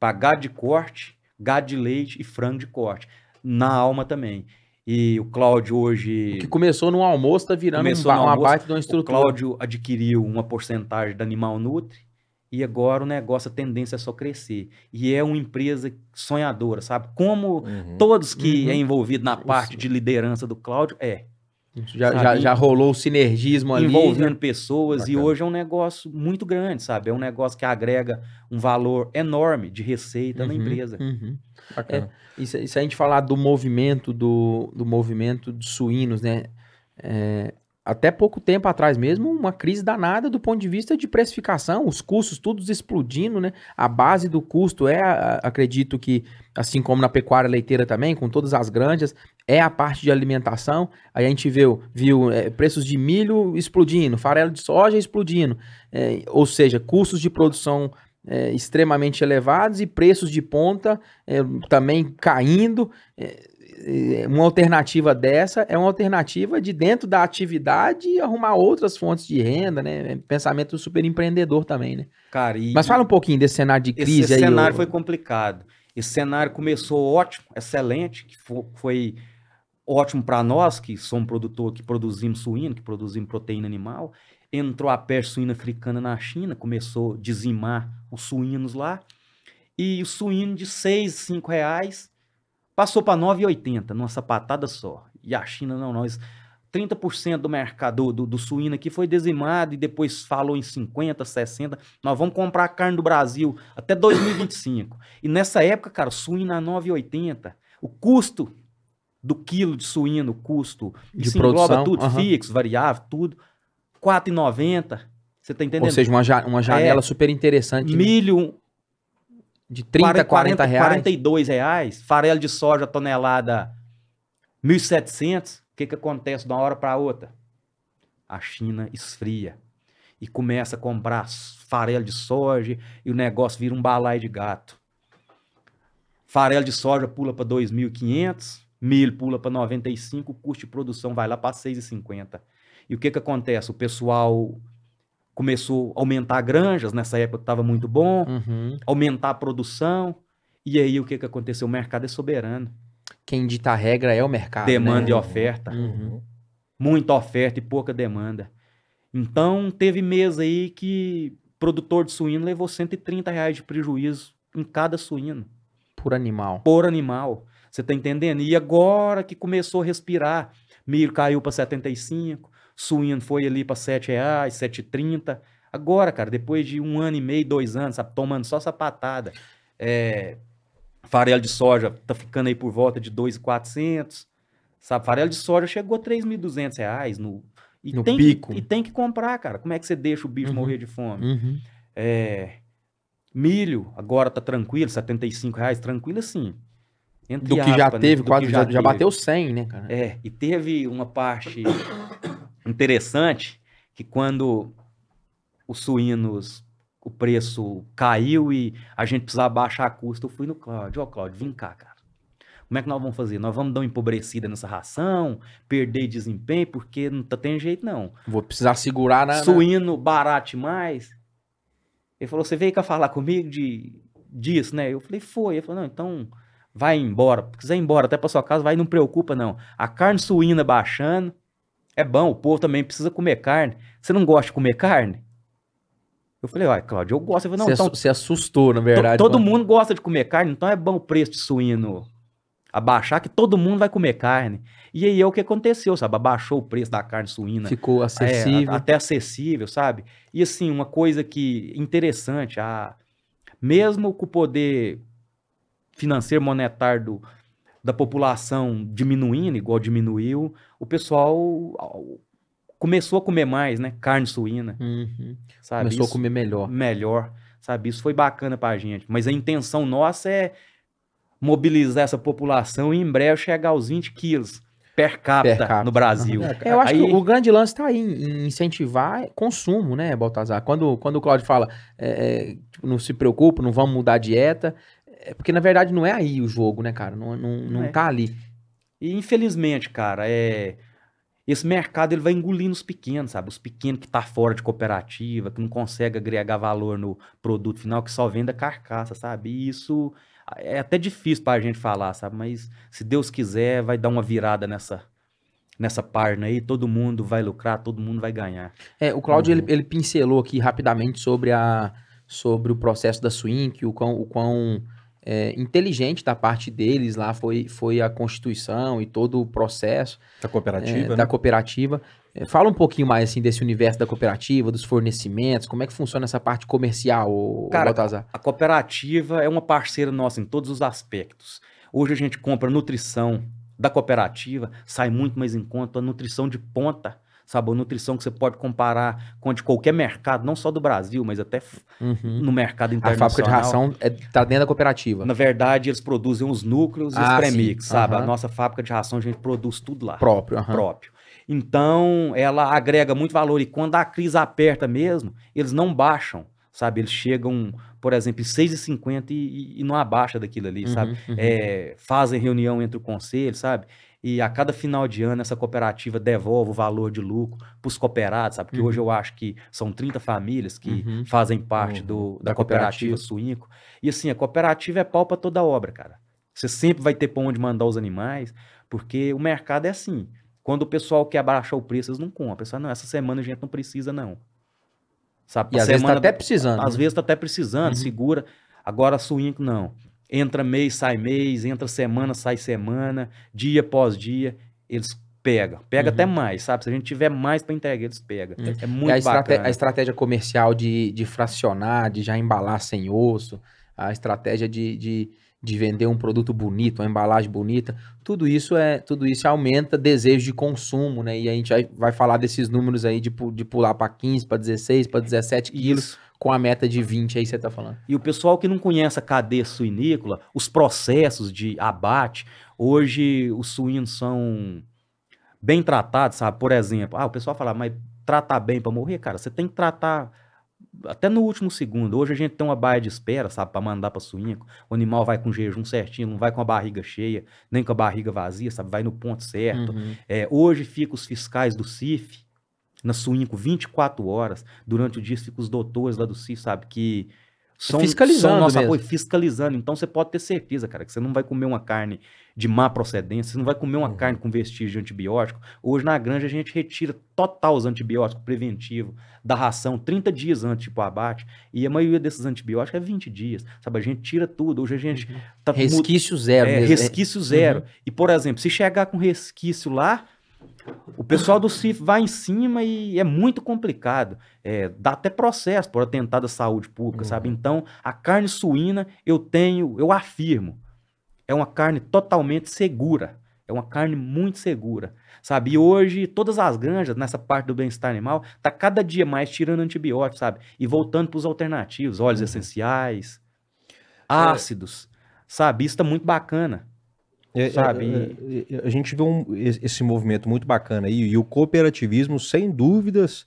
para gado de corte, gado de leite e frango de corte. Na Alma também. E o Cláudio hoje... O que começou no almoço tá virando um Começou no uma almoço, baita de uma O estrutura. Cláudio adquiriu uma porcentagem da Animal Nutri e agora o negócio, a tendência é só crescer. E é uma empresa sonhadora, sabe? Como Uhum. todos que Uhum. é envolvido na parte de liderança do Cláudio, é. Já, sabe? já, já rolou o sinergismo ali. envolvendo pessoas e Bacana. hoje é um negócio muito grande, sabe? É um negócio que agrega um valor enorme de receita na Uhum, empresa. uhum. E se, e se a gente falar do movimento do, do movimento de suínos, né? É, até pouco tempo atrás mesmo, uma crise danada do ponto de vista de precificação, os custos todos explodindo, né? A base do custo é, acredito que, assim como na pecuária leiteira também, com todas as granjas, é a parte de alimentação. Aí a gente viu, viu é, preços de milho explodindo, farelo de soja explodindo, é, ou seja, custos de produção é, extremamente elevados e preços de ponta é, também caindo. É, uma alternativa dessa é uma alternativa de dentro da atividade arrumar outras fontes de renda, né? Pensamento super empreendedor também, né? Cara, Mas fala um pouquinho desse cenário de crise Esse aí. cenário ô- foi complicado. Esse cenário começou ótimo, excelente, que fo- foi ótimo para nós, que somos produtor, que produzimos suíno, que produzimos proteína animal. Entrou a peste suína africana na China, começou a dizimar os suínos lá. E o suíno de 6, 5 reais passou para 9,80 numa sapatada só. E a China, não, nós... 30% do mercado do, do suíno aqui foi dizimado e depois falou em 50, 60. Nós vamos comprar carne do Brasil até 2025. e nessa época, cara, suíno a 9,80. O custo do quilo de suíno, o custo, De isso engloba produção, tudo, aham. fixo, variável, tudo, 4,90. Você tá entendendo? Ou seja, uma, ja- uma janela super interessante né? Milho, de 30, 40, reais. 42 reais. Farelo de soja tonelada 1.700. O que, que acontece de uma hora para outra? A China esfria e começa a comprar farelo de soja e o negócio vira um balaio de gato. Farelo de soja pula para 2.500, milho pula para 95, o custo de produção vai lá para 6,50. E o que, que acontece? O pessoal começou a aumentar granjas, nessa época estava muito bom, Uhum. aumentar a produção. E aí o que, que aconteceu? O mercado é soberano. Quem dita a regra é o mercado. Demanda né? e oferta. Uhum. Muita oferta e pouca demanda. Então teve mês aí que produtor de suíno levou 130 reais de prejuízo em cada suíno, Por animal. por animal. Você tá entendendo? E agora que começou a respirar, milho caiu para 75, suíno foi ali para 7 reais, 7,30. Agora, cara, depois de um ano e meio, dois anos, sabe, tomando só sapatada, é, farelo de soja tá ficando aí por volta de 2,400, sabe? Farelo de soja chegou a 3.200 reais no, e No tem pico. Que, e tem que comprar, cara. Como é que você deixa o bicho Uhum. morrer de fome? Uhum. É, milho, agora tá tranquilo, 75 reais, tranquilo assim. Do que já aspas, né? teve, Do quase, já, já bateu 100, né, cara? É, e teve uma parte interessante que quando os suínos, o preço caiu e a gente precisava baixar custo, eu fui no Cláudio. Ó, Cláudio, vem cá, cara. Como é que nós vamos fazer? Nós vamos dar uma empobrecida nessa ração, perder desempenho, porque não tá tendo jeito, não. Vou precisar segurar na. na- Suíno barato demais. Ele falou, você veio cá falar comigo de, disso, né? Eu falei, foi. Ele falou, não, então vai embora. Se quiser ir embora até pra sua casa, vai, não preocupa, não. A carne suína baixando, é bom, o povo também precisa comer carne. Você não gosta de comer carne? Eu falei, uai, Cláudio, eu gosto. Não, Você então, você assustou, na verdade. todo quando- mundo gosta de comer carne, então é bom o preço de suíno abaixar, que todo mundo vai comer carne. E aí é o que aconteceu, sabe? Abaixou o preço da carne suína. Ficou É, acessível. a- até acessível, sabe? E assim, uma coisa que interessante, a, mesmo com o poder financeiro monetário do- da população diminuindo, igual diminuiu, o pessoal começou a comer mais, né? Carne suína, Uhum. sabe? Começou a Isso- comer melhor. melhor, sabe? Isso foi bacana pra gente. Mas a intenção nossa é mobilizar essa população e em breve chegar aos 20 quilos per capita, Per capita. no Brasil. É, eu acho Aí- que o grande lance está aí em incentivar consumo, né, Baltazar? Quando, quando o Claudio fala, é, é, tipo, não se preocupa, não vamos mudar a dieta, é porque na verdade não é aí o jogo, né, cara? Não, não, não É. tá ali. E infelizmente, cara, é esse mercado ele vai engolindo os pequenos, sabe? Os pequenos que tá fora de cooperativa, que não consegue agregar valor no produto final, que só vende a carcaça, sabe? E isso é até difícil pra gente falar, sabe? Mas se Deus quiser, vai dar uma virada nessa nessa página aí, todo mundo vai lucrar, todo mundo vai ganhar. É, o Claudio, Uhum. ele, ele pincelou aqui rapidamente sobre, a, sobre o processo da Swink, o quão, o quão é, inteligente da parte deles lá foi, foi a constituição e todo o processo. Da é, cooperativa, da né? cooperativa. É, Fala um pouquinho mais assim desse universo da cooperativa, dos fornecimentos, como é que funciona essa parte comercial, o Cara, Baltazar? A cooperativa é uma parceira nossa em todos os aspectos. Hoje a gente compra nutrição da cooperativa, sai muito mais em conta a nutrição de ponta, sabe? A nutrição que você pode comparar com a de qualquer mercado, não só do Brasil, mas até Uhum. no mercado A internacional. fábrica de ração é, tá dentro da cooperativa. Na verdade, eles produzem os núcleos e os Ah, premix, sim. sabe? A nossa fábrica de ração a gente produz tudo lá Próprio. aham. próprio. Então, ela agrega muito valor. E quando a crise aperta mesmo, eles não baixam, sabe? Eles chegam, por exemplo, em 6,50 e, e, e não abaixa daquilo ali, sabe? Uhum, uhum. É, fazem reunião entre o conselho, sabe? E a cada final de ano, essa cooperativa devolve o valor de lucro para os cooperados, sabe? Porque Uhum. hoje eu acho que são 30 famílias que Uhum. fazem parte Uhum. do, da, Da cooperativa, cooperativa. Suinco. E assim, a cooperativa é pau para toda obra, cara. Você sempre vai ter para onde mandar os animais, porque o mercado é assim. Quando o pessoal quer abaixar o preço, eles não compram. Pessoal, não, essa semana a gente não precisa, não. Sabe? E às vezes tá semana- até precisando. às né? vezes tá até precisando, Uhum. segura. Agora suíno não. Entra mês, sai mês, entra semana, sai semana, dia após dia, eles pegam. Pega Uhum. até mais, sabe? Se a gente tiver mais para entregar, eles pegam. Uhum. É muito E a, bacana. a estratégia comercial de, de fracionar, de já embalar sem osso, a estratégia de, de, de vender um produto bonito, uma embalagem bonita, tudo isso é tudo isso aumenta desejo de consumo, né? E a gente vai, vai falar desses números aí de, de pular para 15, para 16, para 17 quilos, Isso. Com a meta de 20 aí você tá falando. E o pessoal que não conhece a cadeia suinícola, os processos de abate, hoje os suínos são bem tratados, sabe? Por exemplo, ah, o pessoal fala, mas tratar bem para morrer, cara, você tem que tratar até no último segundo. Hoje a gente tem uma baia de espera, sabe, para mandar para suíno. O animal vai com jejum certinho, não vai com a barriga cheia, nem com a barriga vazia, sabe? Vai no ponto certo. Uhum. É, hoje fica os fiscais do CIF na Suínco 24 horas. Durante o dia fica os doutores lá do CIF, sabe? Que são, Fiscalizando são nosso mesmo. apoio, fiscalizando. Então você pode ter certeza, cara, que você não vai comer uma carne de má procedência, você não vai comer uma Uhum. carne com vestígio de antibiótico. Hoje na granja a gente retira total os antibióticos preventivos da ração 30 dias antes tipo abate. E a maioria desses antibióticos é 20 dias, sabe? A gente tira tudo. Hoje a gente tá mu- Resquício zero é, mesmo. resquício zero. Uhum. E, por exemplo, se chegar com resquício lá, o pessoal do CIF vai em cima e é muito complicado. É, dá até processo por atentado à saúde pública, Uhum. sabe? Então, a carne suína, eu tenho, eu afirmo, é uma carne totalmente segura. É uma carne muito segura, sabe? E hoje, todas as granjas, nessa parte do bem-estar animal, tá cada dia mais tirando antibióticos, sabe? E voltando para os alternativos, óleos Uhum. essenciais, ácidos, sabe? Isso tá muito bacana. É, é, Sabe? é, é, a gente vê um- esse movimento muito bacana aí, e o cooperativismo, sem dúvidas,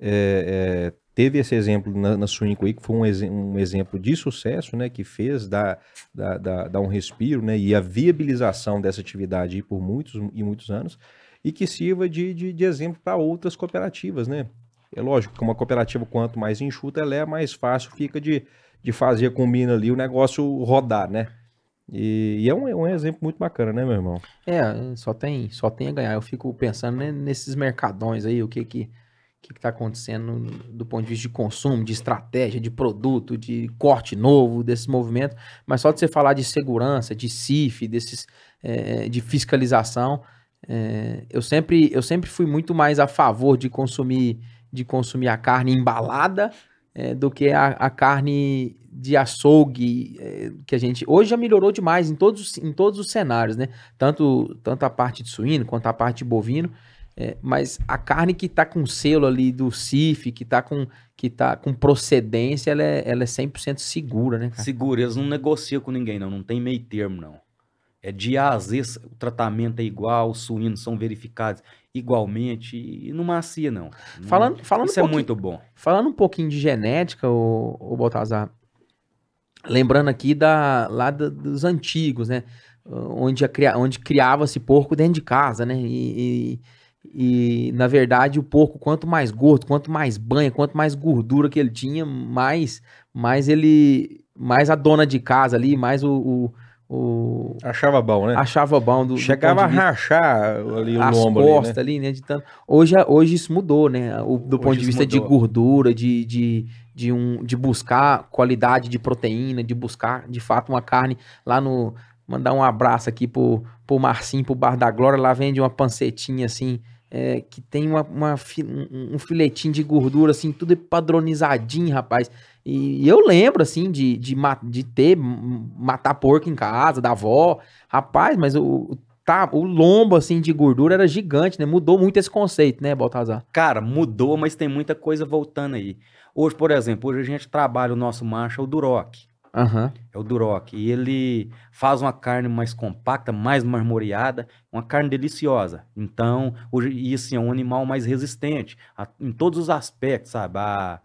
é, é, teve esse exemplo na, na Suinco aí, que foi um, exe- um exemplo de sucesso, né, que fez dar, dar, dar, dar um respiro, né, e a viabilização dessa atividade por muitos e muitos anos, e que sirva de, de, de exemplo para outras cooperativas, né. É lógico que uma cooperativa, quanto mais enxuta ela é, mais fácil fica de, de fazer com o mina ali o negócio rodar, né. E, e é um, é um exemplo muito bacana, né, meu irmão? É, só tem, só tem a ganhar. Eu fico pensando né, nesses mercadões aí, o que que, que está acontecendo do ponto de vista de consumo, de estratégia, de produto, de corte novo, desses movimentos, mas só de você falar de segurança, de CIF, desses, é, de fiscalização, é, eu, sempre, eu sempre fui muito mais a favor de consumir, de consumir a carne embalada é, do que a, a, carne de açougue é, que a gente hoje já melhorou demais em todos, em todos os cenários, né? Tanto, tanto a parte de suíno quanto a parte de bovino. É, mas a carne que está com selo ali do CIF, que está com, que tá com procedência, ela é, ela é 100% segura, né, cara? Segura, eles não negociam com ninguém, não. Não tem meio termo, não. É de A a Z, o tratamento é igual, os suínos são verificados igualmente e não macia, não. Falando, falando Isso um é muito bom. Falando um pouquinho de genética, o, o Baltazar, lembrando aqui da, lá da, dos antigos, né? Onde, onde criava-se porco dentro de casa, né? E, e e, na verdade, o porco, quanto mais gordo, quanto mais banha, quanto mais gordura que ele tinha, mais, mais ele. Mais a dona de casa ali, mais o. o, o achava bom, né? Achava bom. Do, Chegava do a rachar ali o as lombo costas ali, né? ali, né? De tanto... hoje, hoje isso mudou, né? O, do hoje ponto de vista mudou. de gordura, de, de, de, um, de buscar qualidade de proteína, de buscar, de fato, uma carne lá no. Mandar um abraço aqui pro, pro Marcinho, pro Bar da Glória. Lá vende uma pancetinha assim é, que tem uma, uma, um filetinho de gordura, assim, tudo padronizadinho, rapaz. E, eu lembro, assim, de, de, de ter, matar porco em casa, da avó. Rapaz, mas o, tá, o lombo, assim, de gordura era gigante, né? Mudou muito esse conceito, né, Baltazar? Cara, mudou, mas tem muita coisa voltando aí. Hoje, por exemplo, hoje a gente trabalha o nosso macho, é o Duroc. Uhum. É o Duroc. E ele faz uma carne mais compacta, mais marmoreada, uma carne deliciosa. Então, hoje, e assim, é um animal mais resistente a, em todos os aspectos, sabe? A,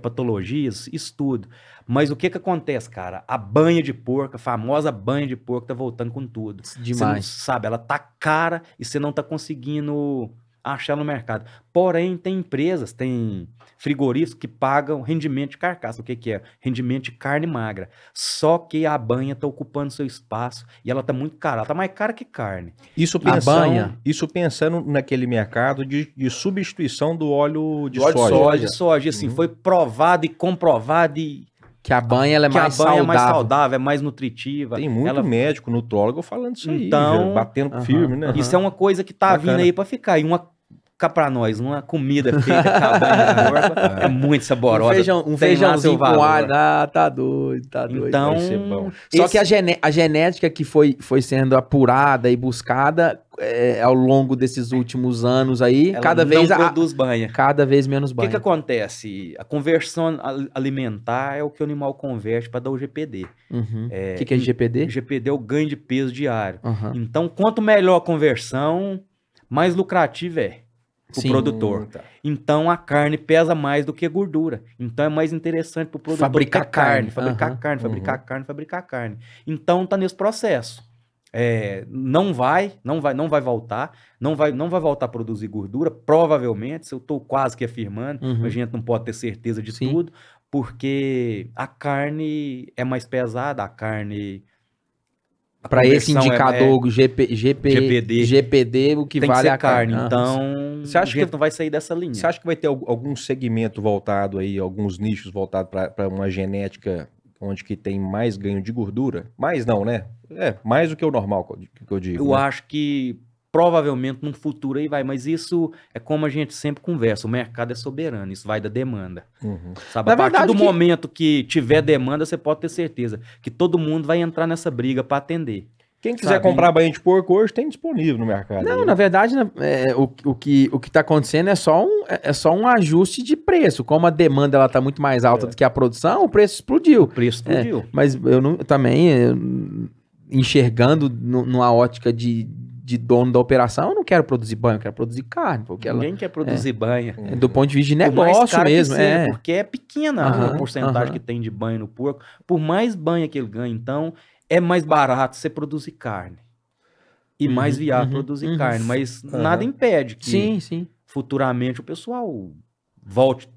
patologias, isso tudo. Mas o que que acontece, cara? A banha de porco, a famosa banha de porco tá voltando com tudo. Demais. Você não, sabe, ela tá cara e você não tá conseguindo achar no mercado. Porém, tem empresas, tem frigoríficos que pagam rendimento de carcaça. O que, que é? Rendimento de carne magra. Só que a banha está ocupando seu espaço e ela está muito cara. Ela está mais cara que carne. Isso pensando, banha. isso pensando naquele mercado de, de substituição do óleo de do óleo soja. Óleo de soja. Assim, uhum. foi provado e comprovado e que a banha ela é mais saudável. a banha saudável. é mais saudável, é mais nutritiva. Tem muito ela... médico, nutrólogo falando isso então, aí, batendo firme, né? Isso é uma coisa que tá Bacana. vindo aí para ficar. E uma cá pra nós, uma comida feita com a banha de porco é muito saborosa. Um, feijão, um feijãozinho com alho, ah, tá doido, tá doido. Então, Só que a, a genética que foi, foi sendo apurada e buscada é, ao longo desses últimos anos aí, Ela cada vez não produz banha. Cada vez menos banha. O que, que acontece? A conversão alimentar é o que o animal converte para dar o GPD. O uhum. é, que, que é GPD? GPD é o ganho de peso diário. Uhum. Então, quanto melhor a conversão, mais lucrativo é o Sim, produtor. Tá. Então a carne pesa mais do que a gordura. Então é mais interessante para o produtor fabricar carne, fabricar uhum, carne, fabricar uhum. carne, fabricar carne. Então tá nesse processo. É, não vai, não vai, não vai voltar, não vai, não vai voltar a produzir gordura, provavelmente. Eu estou quase que afirmando, uhum. a gente não pode ter certeza de Sim. tudo, porque a carne é mais pesada, a carne para esse indicador é, é, GP, GP, GPD, GPD, o que tem vale que a carne. carne. Então, você acha que não vai sair dessa linha? Você acha que vai ter algum segmento voltado aí, alguns nichos voltados para uma genética onde que tem mais ganho de gordura? Mais não, né? É, mais do que o normal, que eu digo. Eu né? acho que provavelmente num futuro aí vai, mas isso é como a gente sempre conversa, o mercado é soberano, isso vai da demanda. Uhum. Sabe, Na a partir do que... momento que tiver demanda, você pode ter certeza que todo mundo vai entrar nessa briga para atender. Quem quiser sabe? comprar banho de porco hoje tem disponível no mercado. Não, aí. na verdade, é, o, o, que o que está acontecendo é só, um, é, é só um ajuste de preço. Como a demanda ela está muito mais alta é. do que a produção, o preço explodiu. O preço explodiu. É, mas eu não, também eu, enxergando no, numa ótica de, de dono da operação, eu não quero produzir banho, eu quero produzir carne. Porque Ninguém ela, quer produzir é, banha. É, do ponto de vista de negócio mesmo. Seja, é. Porque é pequena Aham, a porcentagem aham. que tem de banho no porco. Por mais banha que ele ganha, então, é mais barato você produzir carne. E Uhum, mais viável uhum, produzir uhum. carne. Mas nada impede que Sim, sim. futuramente o pessoal volte.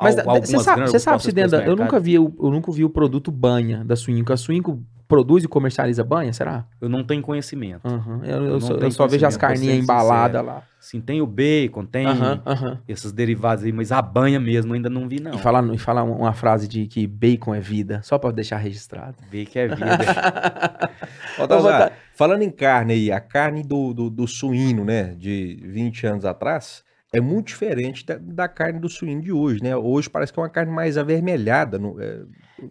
Mas você sabe, sabe para esse eu nunca vi o, eu nunca vi o produto banha da Suinco. A Suinco produz e comercializa banha, será? Eu não tenho conhecimento. Uhum. Eu, eu Eu não só, eu só vejo as carninhas embaladas lá. Sim, tem o bacon, tem Aham, aham. esses derivados aí, mas a banha mesmo ainda não vi, não. E falar, e falar uma frase de que bacon é vida, só pra deixar registrado. Bacon é vida. Ó, Tazar, falando em carne aí, a carne do, do, do suíno, né, de 20 anos atrás, é muito diferente da, da carne do suíno de hoje, né? Hoje parece que é uma carne mais avermelhada. no- é,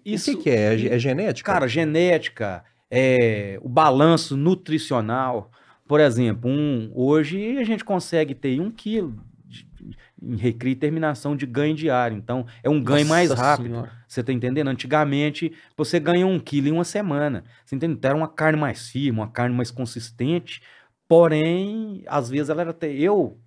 Isso, o que, que é? É, é genética? Cara, genética, é, o balanço nutricional. Por exemplo, um, hoje a gente consegue ter um quilo em recria e terminação de ganho diário. Então, é um ganho mais Nossa rápido. Senhora. Você tá entendendo? Antigamente, você ganha um quilo em uma semana. Você entende? Então, era uma carne mais firme, uma carne mais consistente. Porém, às vezes ela era até. Eu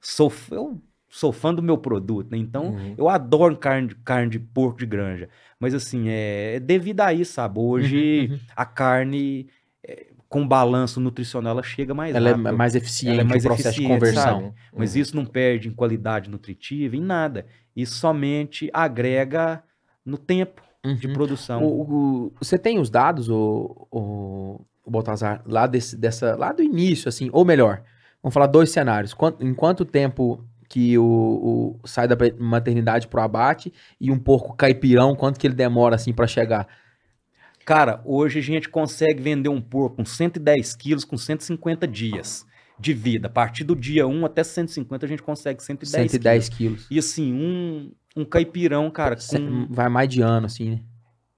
sou, eu sou fã do meu produto, né? Então, Uhum. eu adoro carne, de- carne de porco de granja. Mas, assim, é, é devido a isso, sabe? Hoje, Uhum, uhum. a carne, é, com balanço nutricional, ela chega mais Ela é rápido. mais eficiente mais o processo de conversão. sabe? Mas Uhum. isso não perde em qualidade nutritiva, em nada. Isso somente agrega no tempo de Uhum. produção. O- o- você tem os dados, o, o, o Baltazar, lá, desse, dessa, lá do início, assim, ou melhor, vamos falar dois cenários. Quanto- em quanto tempo que o, o- sai da maternidade pro abate e um porco caipirão, quanto que ele demora, assim, pra chegar? Cara, hoje a gente consegue vender um porco com 110 quilos com 150 dias de vida. A partir do dia 1 até 150 a gente consegue 110, 110 quilos. quilos. E assim, um, um caipirão, cara, com, Vai mais de ano, assim, né?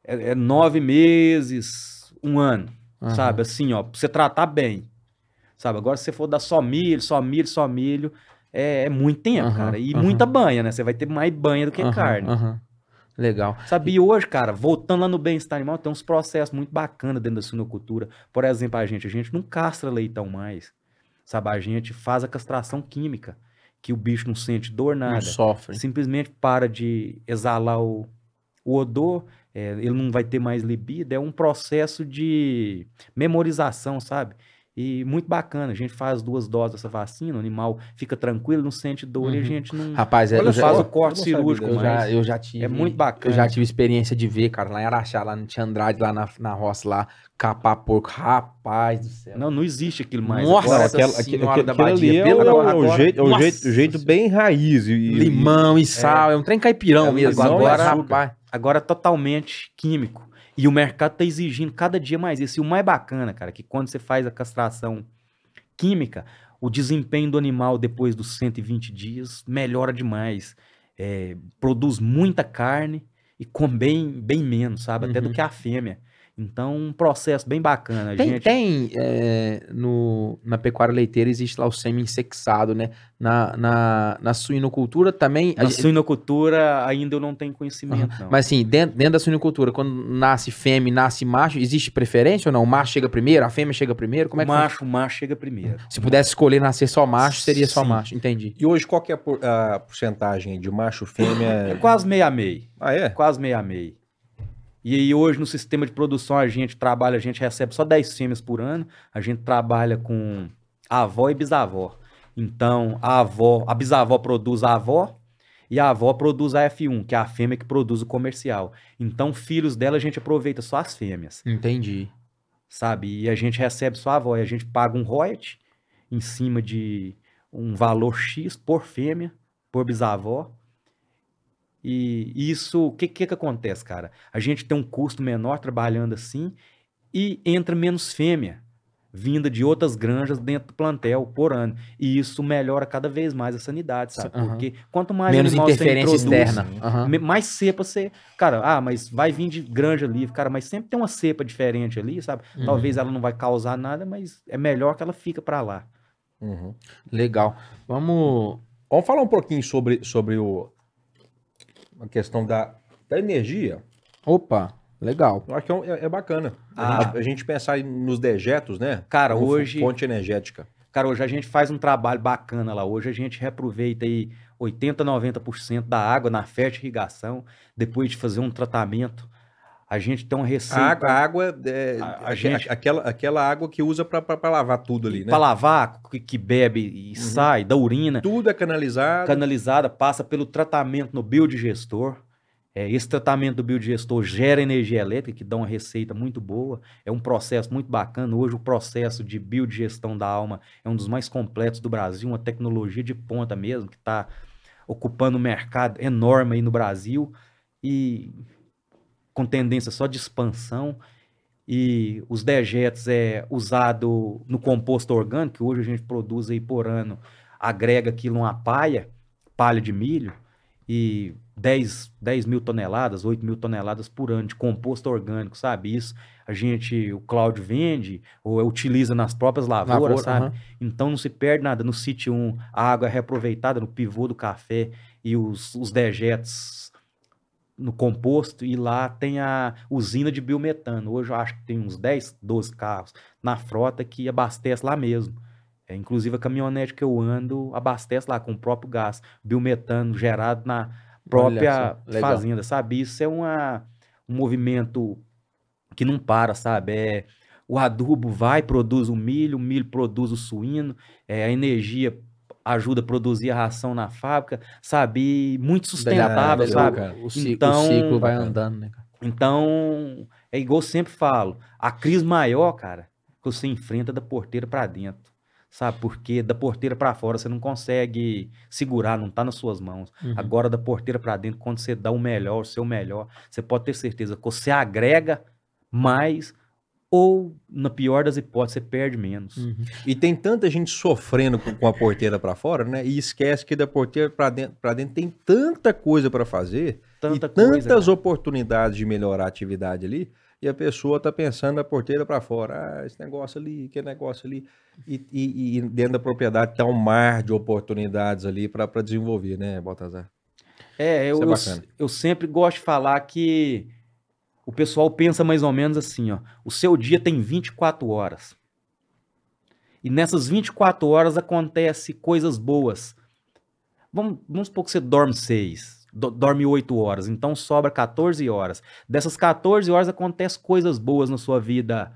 é, é nove meses, um ano, Aham. sabe? Assim, ó, pra você tratar bem. Sabe? Agora, se você for dar só milho, só milho, só milho, é, é muito tempo, Aham, cara. E aham. muita banha, né? Você vai ter mais banha do que Aham, carne. Legal. Sabe, e hoje, cara, voltando lá no bem-estar animal, tem uns processos muito bacanas dentro da suinocultura. Por exemplo, a gente, a gente não castra leitão mais. Sabe, a gente faz a castração química, que o bicho não sente dor, Não nada. sofre. Simplesmente para de exalar o, o odor, é, ele não vai ter mais libido. É um processo de memorização, sabe? E muito bacana. A gente faz duas doses dessa vacina, o animal fica tranquilo, não sente dor e a Uhum. gente não. Rapaz, é, Olha eu já, faz eu- o corte eu cirúrgico, eu já, mas eu já tive. é muito Eu bacana. já tive experiência de ver, cara, lá em Araxá, lá no Tia Andrade, lá na, na roça, lá, capar porco. Rapaz do céu. Não, não existe aquilo mais. Nossa Não, Agora, aquela, da aquele, aquele ali é, o, é o agora- jeito, é o jeito, o jeito Senhora. bem raiz. E, Limão e sal, é um trem caipirão É, mesmo. Agora, açúcar. rapaz. agora é totalmente químico. E o mercado tá exigindo cada dia mais isso. E o mais bacana, cara, que quando você faz a castração química, o desempenho do animal depois dos 120 dias melhora demais. É, produz muita carne e com bem, bem menos, sabe? Até do Uhum. que a fêmea. Então, um processo bem bacana. A Tem, gente... tem é, no, na pecuária leiteira existe lá o semi-insexado, né? Na, na, na suinocultura também. a Na gente- suinocultura ainda eu não tenho conhecimento, não. Mas assim, dentro, dentro da suinocultura, quando nasce fêmea e nasce macho, existe preferência ou não? O macho chega primeiro, a fêmea chega primeiro? Como é o que macho, o macho chega primeiro. Se pudesse escolher nascer só macho, seria só Sim. macho. Entendi. e hoje qual que é a, por- a porcentagem de macho É fêmea? quase meio a meio. Ah, é? Quase meio a meio. E aí hoje no sistema de produção a gente trabalha, a gente recebe só 10 fêmeas por ano, a gente trabalha com avó e bisavó. Então a avó, a bisavó produz a avó e a avó produz a F1, que é a fêmea que produz o comercial. Então filhos dela a gente aproveita só as fêmeas, Entendi. sabe? E a gente recebe só a avó e a gente paga um royalty em cima de um valor X por fêmea, por bisavó. E isso, o que, que que acontece, cara? A gente tem um custo menor trabalhando assim e entra menos fêmea vinda de outras granjas dentro do plantel por ano. E isso melhora cada vez mais a sanidade, sabe? Aham. Porque quanto mais Menos animal você interferência introduz, externa. Me- mais cepa você. Cara, ah, mas vai vir de granja livre, cara, mas sempre tem uma cepa diferente ali, sabe? Uhum. Talvez ela não vai causar nada, mas é melhor que ela fica pra lá. Uhum. Legal. Vamos. Vamos falar um pouquinho sobre, sobre o, a questão da, da energia. Opa, legal. Eu acho que é, um- é- é bacana. Ah. A, gente, a gente pensar em- nos dejetos, né? Cara, Como hoje- Fonte energética. Cara, hoje a gente faz um trabalho bacana lá. Hoje a gente reaproveita aí 80, 90% da água na fértil irrigação, depois de fazer um tratamento. A gente tem uma A receita água, a água é, A- a gente- aquela, aquela água que usa pra lavar tudo ali, né? para lavar, que, que bebe e sai da urina, Tudo é canalizado. canalizada, passa pelo tratamento no biodigestor. É, esse tratamento do biodigestor gera energia elétrica, que dá uma receita muito boa. É um processo muito bacana. Hoje, o processo de biodigestão da alma é um dos mais completos do Brasil, uma tecnologia de ponta mesmo, que está ocupando um mercado enorme aí no Brasil e com tendência só de expansão. E os dejetos é usado no composto orgânico, que hoje a gente produz aí por ano, agrega aquilo numa palha, palha de milho, e 10, 10 mil toneladas, 8 mil toneladas por ano de composto orgânico, sabe? Isso a gente, o Cláudio vende ou utiliza nas próprias lavouras, Lavoura, sabe? aham. Então não se perde nada. No sítio 1, a água é reaproveitada no pivô do café e os, os dejetos no composto, e lá tem a usina de biometano. Hoje eu acho que tem uns 10, 12 carros na frota que abastece lá mesmo. É, inclusive a caminhonete que eu ando abastece lá com o próprio gás, biometano gerado na própria fazenda, sabe? Isso é uma, um movimento que não para, sabe? É, o adubo vai, produz o milho, o milho produz o suíno, é, a energia ajuda a produzir a ração na fábrica, sabe? E muito sustentável, Legal, sabe? cara. O, ci- Então- o ciclo vai andando, né, cara? Então, é igual eu sempre falo, a crise maior, cara, que você enfrenta é da porteira pra dentro. Sabe? Porque da porteira pra fora você não consegue segurar, não tá nas suas mãos. Uhum. Agora da porteira pra dentro, quando você dá o melhor, o seu melhor, você pode ter certeza que você agrega mais ou na pior das hipóteses você perde menos. Uhum. E tem tanta gente sofrendo com, a porteira pra fora, né? E esquece que da porteira pra dentro, pra dentro tem tanta coisa pra fazer Tanta e coisa, tantas cara. oportunidades de melhorar a atividade ali. E a pessoa tá pensando da porteira pra fora, ah, esse negócio ali, que negócio ali. E, e- e dentro da propriedade tá um mar de oportunidades ali pra desenvolver, né, Baltazar? É, eu, é eu, eu sempre gosto de falar que o pessoal pensa mais ou menos assim, ó. O seu dia tem 24 horas. E nessas 24 horas acontece coisas boas. Vamos, vamos supor que você dorme 6, dorme 8 horas, então sobra 14 horas. Dessas 14 horas acontece coisas boas na sua vida.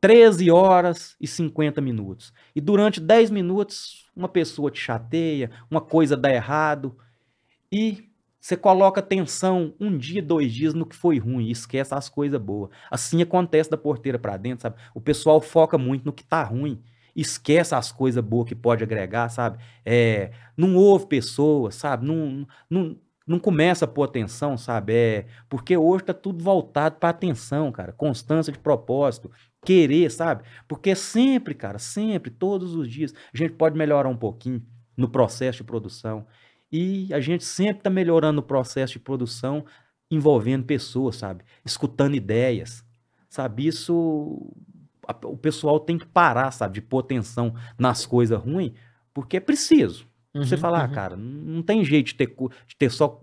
13 horas e 50 minutos. E durante 10 minutos, uma pessoa te chateia, uma coisa dá errado. E você coloca atenção um dia, dois dias no que foi ruim e esquece as coisas boas. Assim acontece da porteira pra dentro, sabe? O pessoal foca muito no que tá ruim. Esquece as coisas boas que pode agregar, sabe? É, não ouve pessoas, sabe? Não, não, não começa a pôr atenção, sabe? É, porque hoje tá tudo voltado pra atenção, cara. Constância de propósito, querer, sabe? Porque sempre, cara, sempre, todos os dias, a gente pode melhorar um pouquinho no processo de produção. E a gente sempre está melhorando o processo de produção envolvendo pessoas, sabe? Escutando ideias, sabe? Isso a- o pessoal tem que parar, sabe? De pôr atenção nas coisas ruins, porque é preciso. Você Uhum, falar, ah, uhum. cara, não tem jeito de ter, de ter só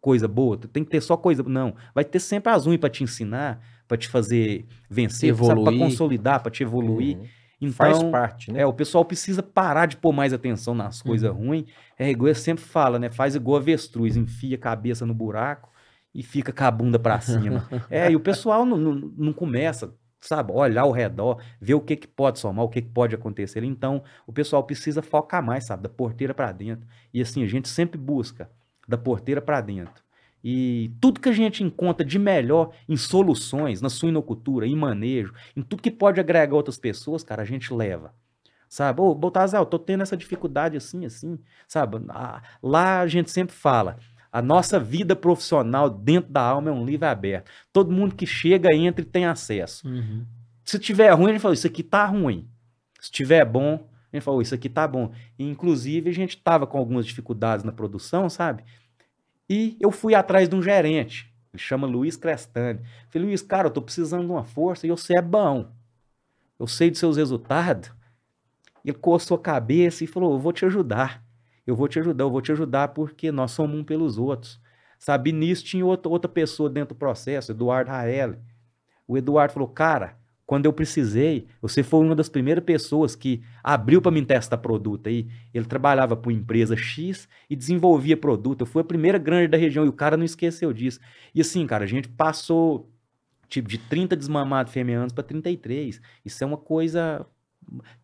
coisa boa, tem que ter só coisa. Não, vai ter sempre as ruins para te ensinar, para te fazer vencer, para consolidar, para te evoluir. Uhum. Então, Faz parte, né? é, o pessoal precisa parar de pôr mais atenção nas coisas ruins. É igual eu sempre fala, né? Faz igual avestruz, enfia a cabeça no buraco e fica com a bunda pra cima. é, e o pessoal não, não, não começa, sabe, olhar ao redor, ver o que, que pode somar, o que, que pode acontecer. Então, o pessoal precisa focar mais, sabe, da porteira pra dentro. E assim, a gente sempre busca da porteira pra dentro. E tudo que a gente encontra de melhor em soluções, na suinocultura, em manejo, em tudo que pode agregar outras pessoas, cara, a gente leva. Sabe? Ô, Baltazar, eu tô tendo essa dificuldade assim, assim, sabe? Lá a gente sempre fala, a nossa vida profissional dentro da alma é um livro aberto. Todo mundo que chega, entra e tem acesso. Uhum. Se tiver ruim, a gente fala, isso aqui tá ruim. Se tiver bom, a gente falou, isso aqui tá bom. E, inclusive, a gente tava com algumas dificuldades na produção, sabe? E eu fui atrás de um gerente, ele chama Luiz Crestani. Falei, Luiz, cara, eu tô precisando de uma força e você é bom. Eu sei dos seus resultados. Ele coçou a cabeça e falou, eu vou te ajudar. Eu vou te ajudar, eu vou te ajudar porque nós somos um pelos outros. Sabe, nisso tinha outra, outra pessoa dentro do processo, Eduardo Raeli. O Eduardo falou, cara, quando eu precisei, você foi uma das primeiras pessoas que abriu para mim testar produto aí. Ele trabalhava para uma empresa X e desenvolvia produto. Eu fui a primeira grande da região e o cara não esqueceu disso. E assim, cara, a gente passou tipo de 30 desmamados fêmeas para 33. Isso é uma coisa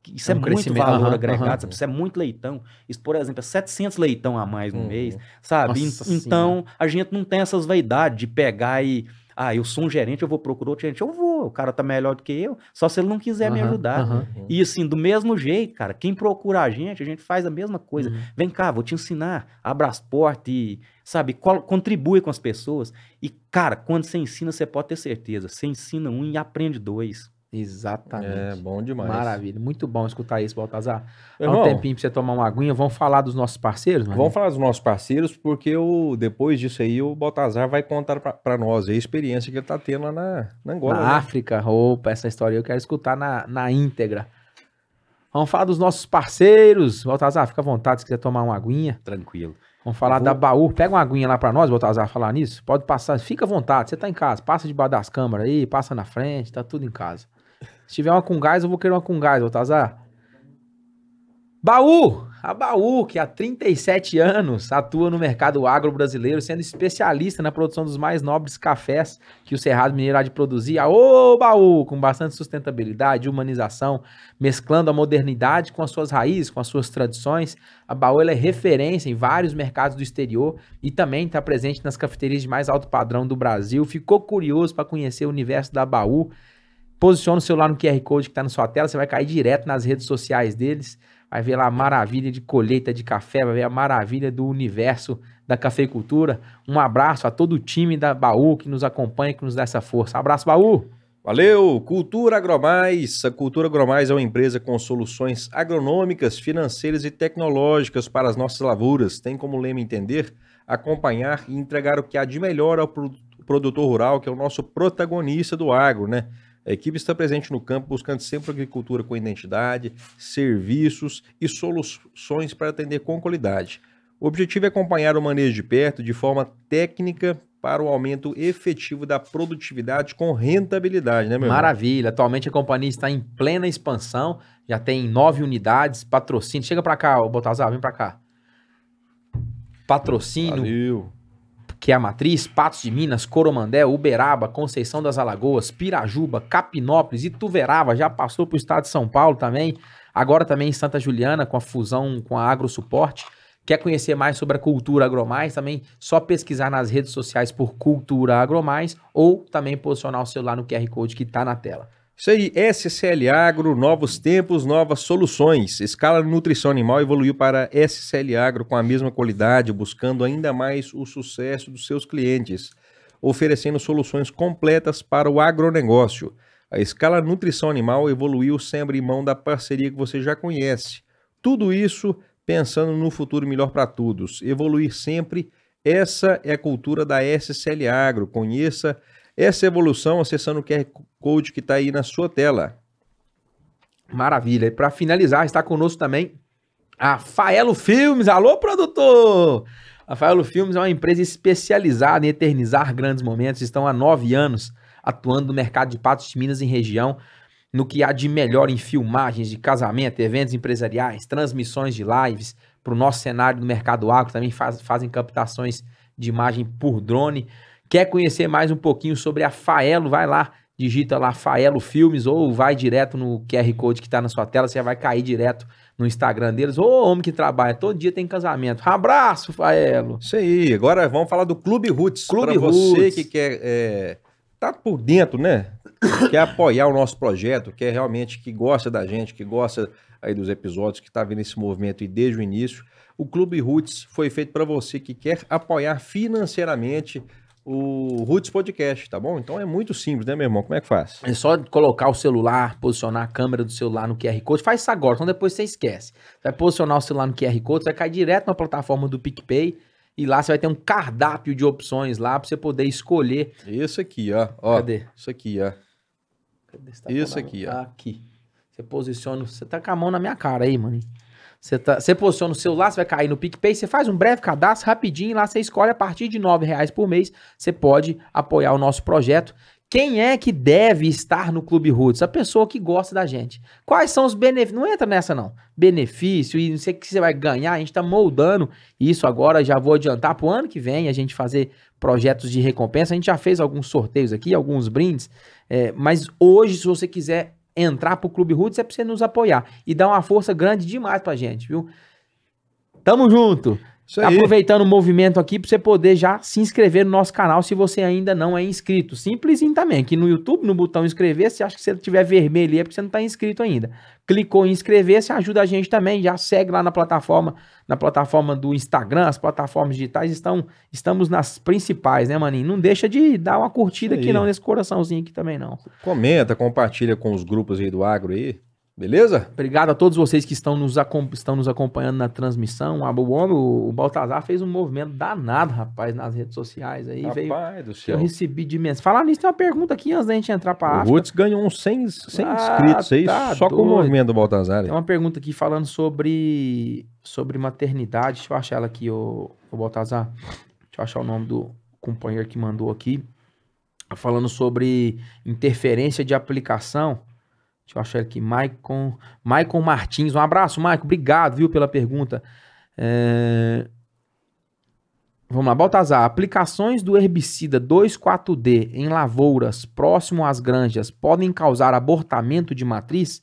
que Isso É é, um muito crescimento, valor aham, agregado, sabe? Isso é muito leitão. Isso, por exemplo, é 700 leitão a mais no Uhum. mês, sabe? Nossa En- então, a gente não tem essas vaidades de pegar e. Ah, eu sou um gerente, eu vou procurar outro gerente. Eu vou, o cara tá melhor do que eu, só se ele não quiser me Aham, ajudar. aham. E assim, do mesmo jeito, cara, quem procura a gente, a gente faz a mesma coisa. Uhum. Vem cá, vou te ensinar, abra as portas e, sabe, col- contribui com as pessoas. E, cara, quando você ensina, você pode ter certeza. Você ensina um e aprende dois. Exatamente. É, bom demais. Maravilha. Muito bom escutar isso, Baltazar. Dá um tempinho pra você tomar uma aguinha. Vamos falar dos nossos parceiros, mano? Vamos falar dos nossos parceiros, porque o, depois disso aí o Baltazar vai contar pra- pra nós aí a experiência que ele tá tendo lá na, na Angola. na né? África. Opa, essa história eu quero escutar na, na íntegra. Vamos falar dos nossos parceiros. Baltazar, fica à vontade se quiser tomar uma aguinha. Tranquilo. Vamos falar Eu vou- da Baú. Pega uma aguinha lá pra nós, Baltazar, falar nisso. Pode passar, fica à vontade. Você tá em casa, passa debaixo das câmeras aí, passa na frente, tá tudo em casa. Se tiver uma com gás, eu vou querer uma com gás, Baltazar. Baú! A Baú, que há 37 anos atua no mercado agro brasileiro, sendo especialista na produção dos mais nobres cafés que o Cerrado Mineiro há de produzir. Ô, Baú! Com bastante sustentabilidade, humanização, mesclando a modernidade com as suas raízes, com as suas tradições. A Baú é referência em vários mercados do exterior e também está presente nas cafeterias de mais alto padrão do Brasil. Ficou curioso para conhecer o universo da Baú? Posiciona o celular no QR Code que está na sua tela, você vai cair direto nas redes sociais deles, vai ver lá a maravilha de colheita de café, vai ver a maravilha do universo da cafeicultura. Um abraço a todo o time da Baú que nos acompanha, que nos dá essa força. Abraço, Baú! Valeu! Cultura Agromais. A Cultura Agromais é uma empresa com soluções agronômicas, financeiras e tecnológicas para as nossas lavouras. Tem como lema entender, acompanhar e entregar o que há de melhor ao pro- produtor rural, que é o nosso protagonista do agro, né? A equipe está presente no campo buscando sempre agricultura com identidade, serviços e soluções para atender com qualidade. O objetivo é acompanhar o manejo de perto de forma técnica para o aumento efetivo da produtividade com rentabilidade, né, meu irmão? Maravilha. Atualmente a companhia está em plena expansão, já tem nove unidades, patrocínio. Chega pra cá, ô Baltazar, vem pra cá. Patrocínio, Valeu. Que é a matriz, Patos de Minas, Coromandé, Uberaba, Conceição das Alagoas, Pirajuba, Capinópolis, Ituverava, já passou pro estado de São Paulo também, agora também em Santa Juliana, com a fusão com a AgroSuporte. Quer conhecer mais sobre a cultura agromais? Também só pesquisar nas redes sociais por Cultura Agromais ou também posicionar o celular no QR Code que tá na tela. Isso aí, SCL Agro, novos tempos, novas soluções. Escala Nutrição Animal evoluiu para SCL Agro com a mesma qualidade, buscando ainda mais o sucesso dos seus clientes, oferecendo soluções completas para o agronegócio. A Escala Nutrição Animal evoluiu sem abrir mão da parceria que você já conhece. Tudo isso pensando no futuro melhor para todos. Evoluir sempre, essa é a cultura da SCL Agro. Conheça essa evolução acessando o QR Code que está aí na sua tela. Maravilha. E para finalizar, está conosco também a Faelo Filmes. Alô, produtor! A Faelo Filmes é uma empresa especializada em eternizar grandes momentos. Estão há nove anos atuando no mercado de Patos de Minas em região, no que há de melhor em filmagens de casamento, eventos empresariais, transmissões de lives para o nosso cenário do mercado agro. Também faz- fazem captações de imagem por drone. Quer conhecer mais um pouquinho sobre a Faelo? Vai lá, digita lá Faelo Filmes ou vai direto no QR Code que está na sua tela, você vai cair direto no Instagram deles. Ô, homem que trabalha, todo dia tem casamento. Abraço, Faelo. Isso aí. Agora vamos falar do Clube Roots. Clube Para você Roots. que quer é, tá por dentro, né? quer apoiar o nosso projeto, quer realmente que gosta da gente, que gosta aí dos episódios, que está vendo esse movimento e desde o início. O Clube Roots foi feito para você que quer apoiar financeiramente o Roots Podcast, tá bom? Então é muito simples, né, meu irmão? Como é que faz? É só colocar o celular, posicionar a câmera do celular no QR Code. Faz isso agora, senão depois você esquece. Você vai posicionar o celular no QR Code, você vai cair direto na plataforma do PicPay e lá você vai ter um cardápio de opções lá para você poder escolher. Isso aqui, ó. ó Cadê? Isso aqui, ó. Cadê? Tá Isso aqui, ó. Aqui. Você posiciona. Você tá com a mão na minha cara aí, mano. Você, tá, você posiciona o celular, você vai cair no PicPay, você faz um breve cadastro rapidinho, lá você escolhe a partir de 9 reais por mês, você pode apoiar o nosso projeto. Quem é que deve estar no Clube Roots? A pessoa que gosta da gente. Quais são os benefícios? Não entra nessa, não. Benefício e não sei o que você vai ganhar. A gente tá moldando isso agora. Já vou adiantar pro ano que vem a gente fazer projetos de recompensa. A gente já fez alguns sorteios aqui, alguns brindes. É, mas hoje, se você quiser entrar pro Clube Roots é pra você nos apoiar e dar uma força grande demais pra gente, viu? Tamo junto. Isso aí. Aproveitando o movimento aqui para você poder já se inscrever no nosso canal se você ainda não é inscrito. Simplesinho também. Aqui no YouTube, no botão inscrever, se acha que se ele tiver vermelho aí é porque você não está inscrito ainda. Clicou em inscrever, você ajuda a gente também. Já segue lá na plataforma, na plataforma do Instagram, as plataformas digitais estão, estamos nas principais, né, maninho? Não deixa de dar uma curtida aqui não nesse coraçãozinho aqui também não. Comenta, compartilha com os grupos aí do agro aí. Beleza? Obrigado a todos vocês que estão nos, estão nos acompanhando na transmissão. O homem, o, o Baltazar fez um movimento danado, rapaz, nas redes sociais aí. veio, Rapaz do eu céu. recebi de mensagem. Falar nisso, tem uma pergunta aqui antes da gente entrar pra O África. Roots ganhou uns 100, 100 Ah, inscritos aí tá só com o doido. movimento do Baltazar. Tem uma pergunta aqui falando sobre, sobre maternidade. Deixa eu achar ela aqui, o, o Baltazar. Deixa eu achar o nome do companheiro que mandou aqui. Falando sobre interferência de aplicação. Deixa eu achar aqui. Maicon, Maicon Martins. Um abraço, Maicon. Obrigado, viu, pela pergunta. É, Vamos lá, Baltazar. Aplicações do herbicida 2,4-D em lavouras próximo às granjas podem causar abortamento de matriz?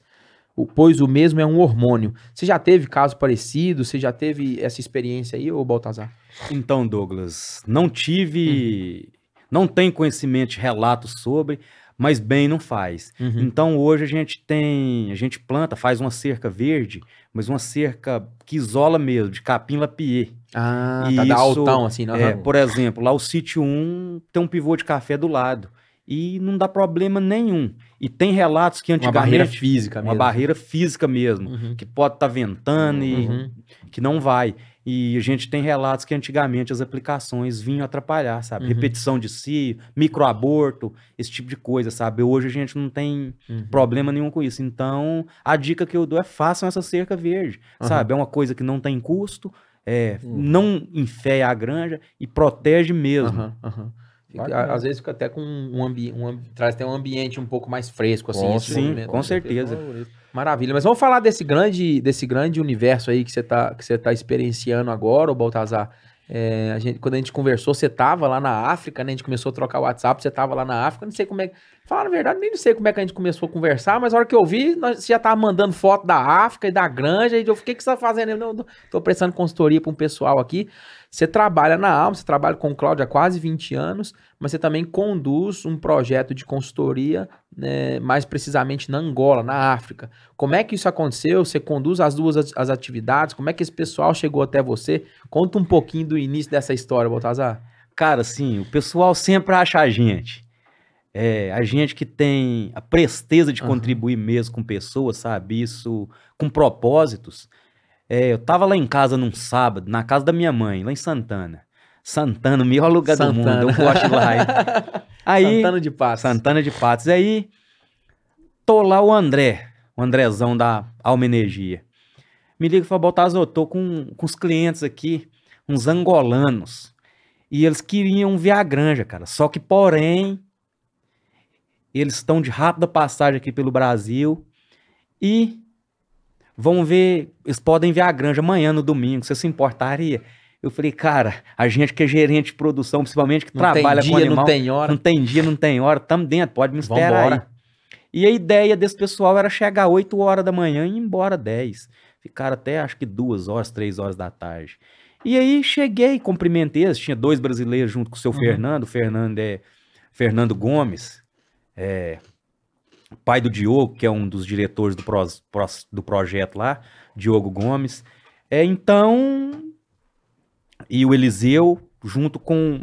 Pois o mesmo é um hormônio. Você já teve caso parecido? Você já teve essa experiência aí, ô Baltazar? Então, Douglas, não tive. Não tenho conhecimento de relatos sobre, mas bem não faz. Uhum. Então hoje a gente tem, a gente planta, faz uma cerca verde, mas uma cerca que isola mesmo, de capim lapier. Ah, E tá da isso, altão, assim, né? É, Aham. por exemplo, lá o sítio 1 tem um pivô de café do lado e não dá problema nenhum. E tem relatos que Uma antigamente barreira física uma mesmo. barreira física mesmo, Uhum. que pode estar ventando e Uhum. que não vai. E a gente tem relatos que antigamente as aplicações vinham atrapalhar, sabe? Uhum. Repetição de si, microaborto, esse tipo de coisa, sabe? Hoje a gente não tem Uhum. problema nenhum com isso. Então, a dica que eu dou é façam essa cerca verde, Aham. sabe? É uma coisa que não tem custo, é, Uhum. não enfeia a granja e protege mesmo. Fica- às vezes fica até com um ambiente, um, traz até um ambiente um pouco mais fresco, assim. Com Sim, com certeza. Maravilha. Mas vamos falar desse grande, desse grande universo aí que você tá, que você tá experienciando agora, o Baltazar. É, a gente, quando a gente conversou, você tava lá na África, né? A gente começou a trocar o WhatsApp, você tava lá na África, não sei como é. Falar a verdade, nem sei como é que a gente começou a conversar, mas a hora que eu vi, nós, você já tava mandando foto da África e da granja, e eu fiquei, o que você tá fazendo? Eu não, tô prestando consultoria para um pessoal aqui. Você trabalha na Alma, você trabalha com o Cláudio há quase 20 anos, mas você também conduz um projeto de consultoria, né, mais precisamente na Angola, na África. Como é que isso aconteceu? Você conduz as duas as- atividades? Como é que esse pessoal chegou até você? Conta um pouquinho do início dessa história, Baltazar. Cara, assim, o pessoal sempre acha a gente. É, a gente que tem a presteza de Aham. contribuir mesmo com pessoas, sabe? Isso com propósitos. É, eu tava lá em casa num sábado, na casa da minha mãe, lá em Santana. Santana, o melhor lugar do mundo, eu gosto lá. Aí, Santana de Paz. Santana de Patos. Aí, tô lá o André, o Andrezão da Alma Energia. Me liga e fala, Baltazar, eu tô com, com os clientes aqui, uns angolanos. E eles queriam ver a granja, cara. Só que, porém, eles estão de rápida passagem aqui pelo Brasil e vão ver, eles podem ver a granja amanhã, no domingo. Você se importaria? Eu falei, cara, a gente que é gerente de produção, principalmente que Não trabalha tem com dia, animal, não tem hora. não tem dia, não tem hora, tamo dentro, pode me esperar Vambora. aí. E a ideia desse pessoal era chegar 8 horas da manhã e ir embora 10. Ficaram até acho que duas horas, três horas da tarde. E aí cheguei, cumprimentei, eles, tinha dois brasileiros junto com o seu Uhum. Fernando, o Fernando é Fernando Gomes, é, pai do Diogo, que é um dos diretores do, do projeto lá, Diogo Gomes. É, então, e o Eliseu, junto com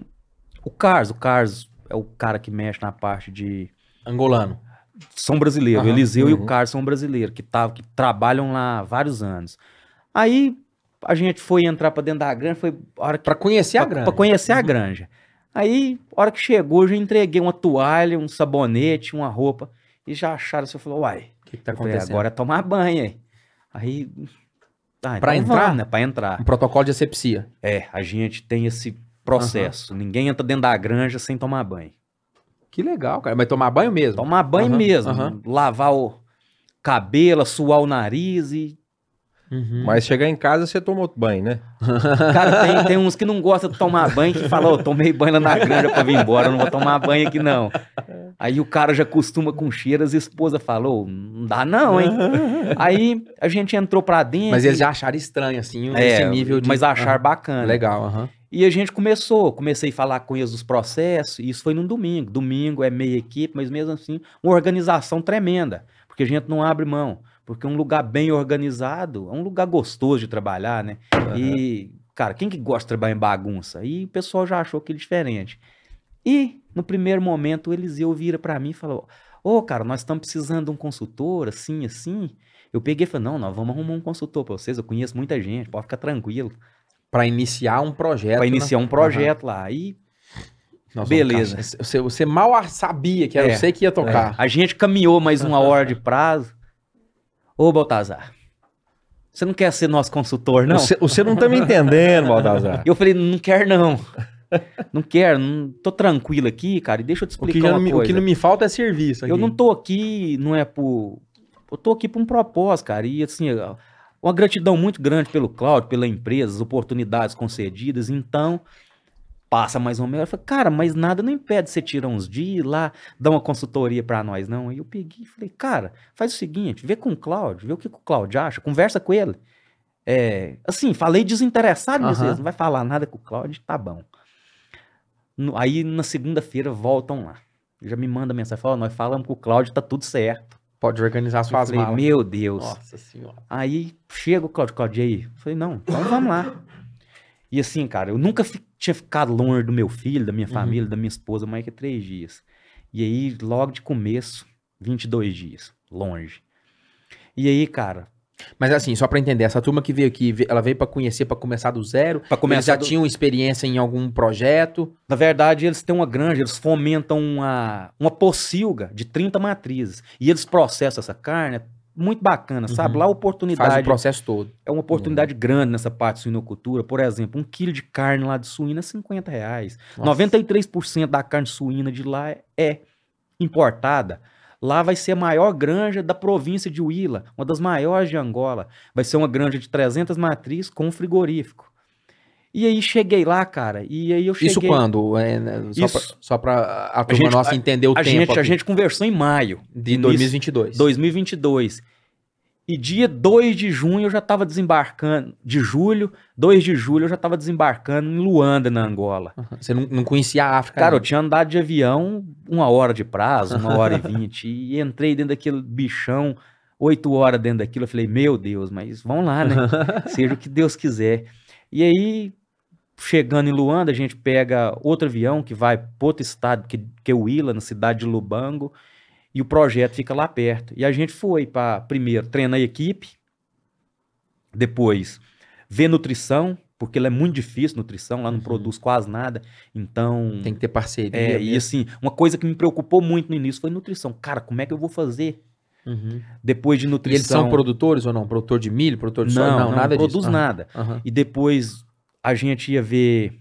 o Carlos. O Carlos é o cara que mexe na parte de. Angolano. São brasileiros. Aham, o Eliseu e uhum. o Carlos são brasileiros, que, tá, que trabalham lá há vários anos. Aí a gente foi entrar pra dentro da granja, foi a hora que Pra conhecer a pra, granja. pra conhecer a granja. Aí, a hora que chegou, eu já entreguei uma toalha, um sabonete, uma roupa. E já acharam, você falou, uai, O que, que tá eu falei, acontecendo? agora é tomar banho aí. Aí. Ah, Pra então entrar? vamos, né? Pra entrar. Um protocolo de asepsia. É, a gente tem esse processo. Ninguém entra dentro da granja sem tomar banho. Que legal, cara. Mas tomar banho mesmo. Tomar banho Aham, mesmo. aham. Lavar o cabelo, suar o nariz e. Uhum. Mas chegar em casa você tomou banho, né? Cara, tem, tem uns que não gostam de tomar banho que falam, ô, tomei banho lá na granja pra vir embora, eu não vou tomar banho aqui não. Aí o cara já costuma com cheiras, a esposa falou, não dá não, hein? Aí a gente entrou pra dentro. Mas eles já acharam estranho, assim, é, esse nível de... Mas achar Aham. bacana. Legal, aham. E a gente começou, comecei a falar com eles dos processos, e isso foi num domingo. Domingo é meia equipe, mas mesmo assim, uma organização tremenda, porque a gente não abre mão. Porque um lugar bem organizado é um lugar gostoso de trabalhar, né? E, cara, quem que gosta de trabalhar em bagunça? E o pessoal já achou aquilo diferente. E, no primeiro momento, o Eliseu vira pra mim e falou: Ô, cara, nós estamos precisando de um consultor, assim, assim. Eu peguei e falei: Não, nós vamos arrumar um consultor pra vocês. Eu conheço muita gente, pode ficar tranquilo. Pra iniciar um projeto. Pra né? iniciar um projeto lá. E Nós Beleza. Você, você mal sabia que era É, você que ia tocar. a gente caminhou mais uma hora de prazo. Ô, Baltazar, você não quer ser nosso consultor, não? Você, você não tá me entendendo, Baltazar. Eu falei, não quero, não. Não quero, não, tô tranquilo aqui, cara. E deixa eu te O explicar que, já uma me, o coisa. que não me falta é serviço aqui. Eu não tô aqui, não é por. Eu tô aqui por um propósito, cara. E assim, uma gratidão muito grande pelo Cláudio, pela empresa, as oportunidades concedidas. Então, passa mais ou menos. Eu falei, cara, mas nada não impede você tirar uns dias lá, dar uma consultoria pra nós, não. Aí eu peguei e falei, cara, faz o seguinte, vê com o Cláudio, vê o que, o Cláudio acha, conversa com ele. É, assim, falei desinteressado, mas Aham. não vai falar nada com o Cláudio, tá bom. No- aí na segunda-feira voltam lá. Já me manda mensagem, fala, nós falamos com o Cláudio, tá tudo certo. Pode organizar suas falei, malas. meu Deus. Nossa senhora. Aí chega o Cláudio, Cláudio, aí? Eu falei, não, então vamos lá. E assim, cara, eu nunca fi- tinha ficado longe do meu filho, da minha Uhum. família, da minha esposa, mais que três dias. E aí, logo de começo, 22 dias, longe. E aí, cara, Mas assim, só pra entender, essa turma que veio aqui, ela veio pra conhecer, pra começar do zero. pra Eles começar já do- tinham experiência em algum projeto. Na verdade, eles têm uma granja, eles fomentam uma, uma pocilga de 30 matrizes. E eles processam essa carne, muito bacana, sabe? Uhum. Lá a Faz o oportunidade processo todo. é uma oportunidade grande nessa parte de suinocultura. Por exemplo, um quilo de carne lá de suína é 50 reais. Nossa. 93% da carne suína de lá é importada. Lá vai ser a maior granja da província de Huila, uma das maiores de Angola. Vai ser uma granja de 300 matrizes com um frigorífico. E aí cheguei lá, cara, e aí eu cheguei... Isso quando? É, né, só, Isso- Pra, só pra a turma gente- nossa entender o a tempo gente, a gente conversou em maio de início- 2022. 2022. E dia 2 de junho eu já estava desembarcando, de julho, 2 de julho eu já estava desembarcando em Luanda, na Angola. Você não, não conhecia a África. Cara, eu não. tinha andado de avião uma hora de prazo, uma hora e vinte, e entrei dentro daquele bichão, oito horas dentro daquilo. Eu falei, meu Deus, mas vamos lá, né? Seja o que Deus quiser. E aí, chegando em Luanda, a gente pega outro avião que vai para outro estado, que, que é o Ila, na cidade de Lubango, e o projeto fica lá perto. E a gente foi para, primeiro, treinar a equipe, depois, ver nutrição, porque ela é muito difícil, nutrição, lá não Uhum. produz quase nada. Então, Tem que ter parceria. é, e assim, uma coisa que me preocupou muito no início foi nutrição. Cara, como é que eu vou fazer Uhum. depois de E nutrição? eles são produtores ou não? Produtor de milho, produtor de não, soja? não, Não, nada produz disso. Nada. aham. E depois a gente ia ver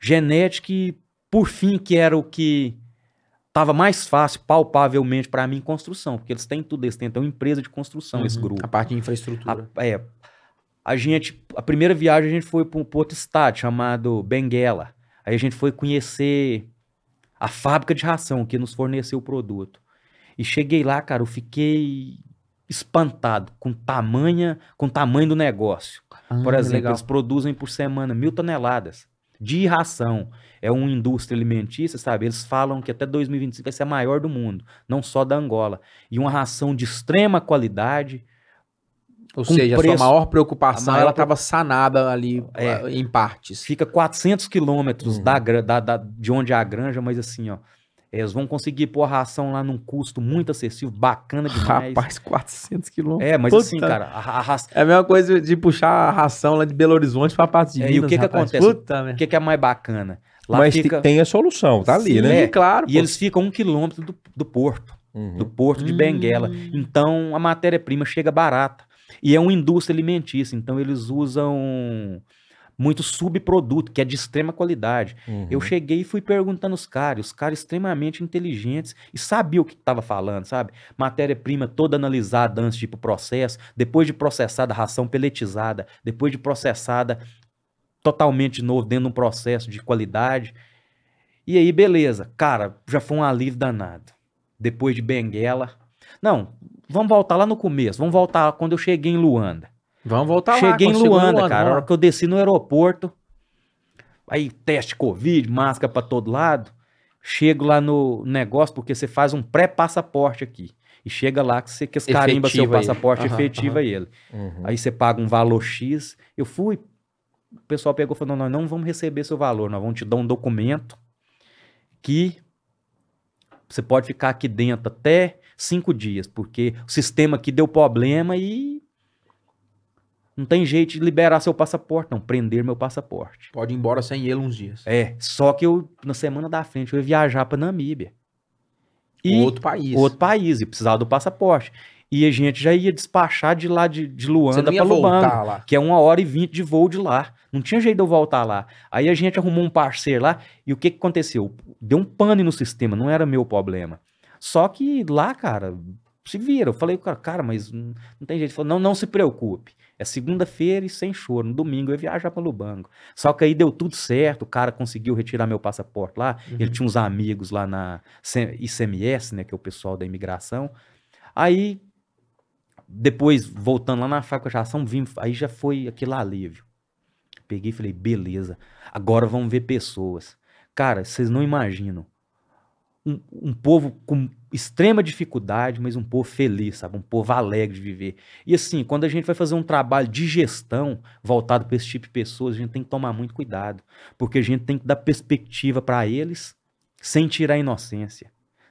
genética e, por fim, que era o que estava mais fácil, palpavelmente, para mim, construção. Porque eles têm tudo, eles têm uma empresa de construção, esse Uhum. grupo. A parte de infraestrutura. A, é, a gente, a primeira viagem a gente foi para um outro estado chamado Benguela. Aí a gente foi conhecer a fábrica de ração que nos forneceu o produto. E cheguei lá, cara, eu fiquei espantado com tamanha, com o tamanho do negócio. Por Ah, exemplo, legal. eles produzem por semana mil toneladas de ração. É uma indústria alimentícia, sabe? Eles falam que até 2025 vai ser a maior do mundo, não só da Angola. E uma ração de extrema qualidade, Ou seja, a preço- sua maior preocupação, a maior ela estava sanada ali É. em partes. Fica 400 quilômetros Uhum. da, da- da- de onde é a granja, mas assim, ó, eles vão conseguir pôr a ração lá num custo muito acessível, bacana demais. Rapaz, 400 quilômetros. é, mas Puta. assim, cara, a, É a mesma coisa de puxar a ração lá de Belo Horizonte pra parte de É, e o Minas, que que rapaz. acontece? Puta, o que, que é mais bacana? Lá Mas fica, tem a solução, tá ali, Sim, né? é. claro. e pô. eles ficam um quilômetro do, do porto, Uhum. do porto de Hum. Benguela. Então, a matéria-prima chega barata. E é uma indústria alimentícia, então eles usam muito subproduto, que é de extrema qualidade. Uhum. Eu cheguei e fui perguntando os caras, os caras extremamente inteligentes e sabiam o que estava falando, sabe? Matéria-prima toda analisada antes de ir pro processo, depois de processada, ração peletizada, depois de processada totalmente de novo dentro de um processo de qualidade. E aí, beleza. Cara, já foi um alívio danado. Depois de Benguela. Não, vamos voltar lá no começo. Vamos voltar quando eu cheguei em Luanda. Vamos voltar lá. cheguei em chegou Luanda, cara. A hora que eu desci no aeroporto. Aí, teste Covid, máscara pra todo lado. Chego lá no negócio, porque você faz um pré-passaporte aqui. E chega lá que você que carimba seu ele. passaporte, Aham, efetiva ele. Uhum. Aí você paga um valor X. Eu fui, o pessoal pegou e falou: não, nós não vamos receber seu valor, nós vamos te dar um documento que você pode ficar aqui dentro até cinco dias, porque o sistema aqui deu problema e não tem jeito de liberar seu passaporte, não, prender meu passaporte. Pode ir embora sem ele uns dias. É, só que eu, na semana da frente, eu ia viajar para Namíbia. E Outro país. outro país, e precisava do passaporte. E a gente já ia despachar de lá de, de Luanda voltar lá. que é uma hora e vinte de voo de lá. Não tinha jeito de eu voltar lá. Aí a gente arrumou um parceiro lá, e o que, que aconteceu? Deu um pane no sistema, não era meu problema. Só que lá, cara, se vira. Eu falei, cara, cara, mas não, não tem jeito. Ele falou, não, não se preocupe. É segunda-feira e sem choro. No domingo eu ia viajar para Lubango. Só que aí deu tudo certo, o cara conseguiu retirar meu passaporte lá. Ele tinha uns amigos lá na ICMS, né, que é o pessoal da imigração. Aí, depois, voltando lá na fábrica de ação, vim, aí já foi aquele alívio. Peguei e falei, beleza, agora vamos ver pessoas. Cara, vocês não imaginam. Um, um povo com extrema dificuldade, mas um povo feliz, sabe? Um povo alegre de viver. E assim, quando a gente vai fazer um trabalho de gestão voltado para esse tipo de pessoas, a gente tem que tomar muito cuidado. Porque a gente tem que dar perspectiva para eles sem tirar a inocência.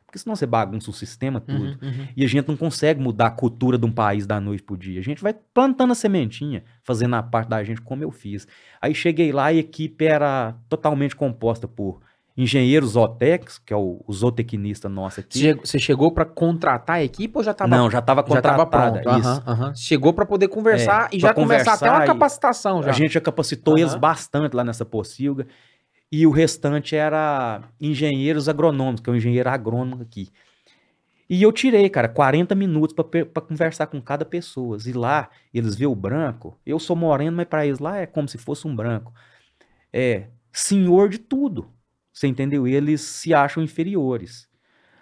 Porque senão você bagunça o sistema tudo. Uhum, uhum. E a gente não consegue mudar a cultura de um país da noite pro dia. A gente vai plantando a sementinha, fazendo a parte da gente como eu fiz. Aí cheguei lá e a equipe era totalmente composta por engenheiros Zotex, que é o, o zootecnista nosso aqui. Você chegou pra contratar a equipe ou já tava não, já estava já tava contratada. isso. Chegou pra poder conversar É, e já começar até uma conversar capacitação já. A gente já capacitou eles bastante lá nessa pocilga. E o restante era engenheiros agronômicos, que é o engenheiro agrônomo aqui. E eu tirei, cara, 40 minutos para conversar com cada pessoa. E lá, eles vê o branco. Eu sou moreno, mas para eles lá é como se fosse um branco. É senhor de tudo. Você entendeu? Eles se acham inferiores.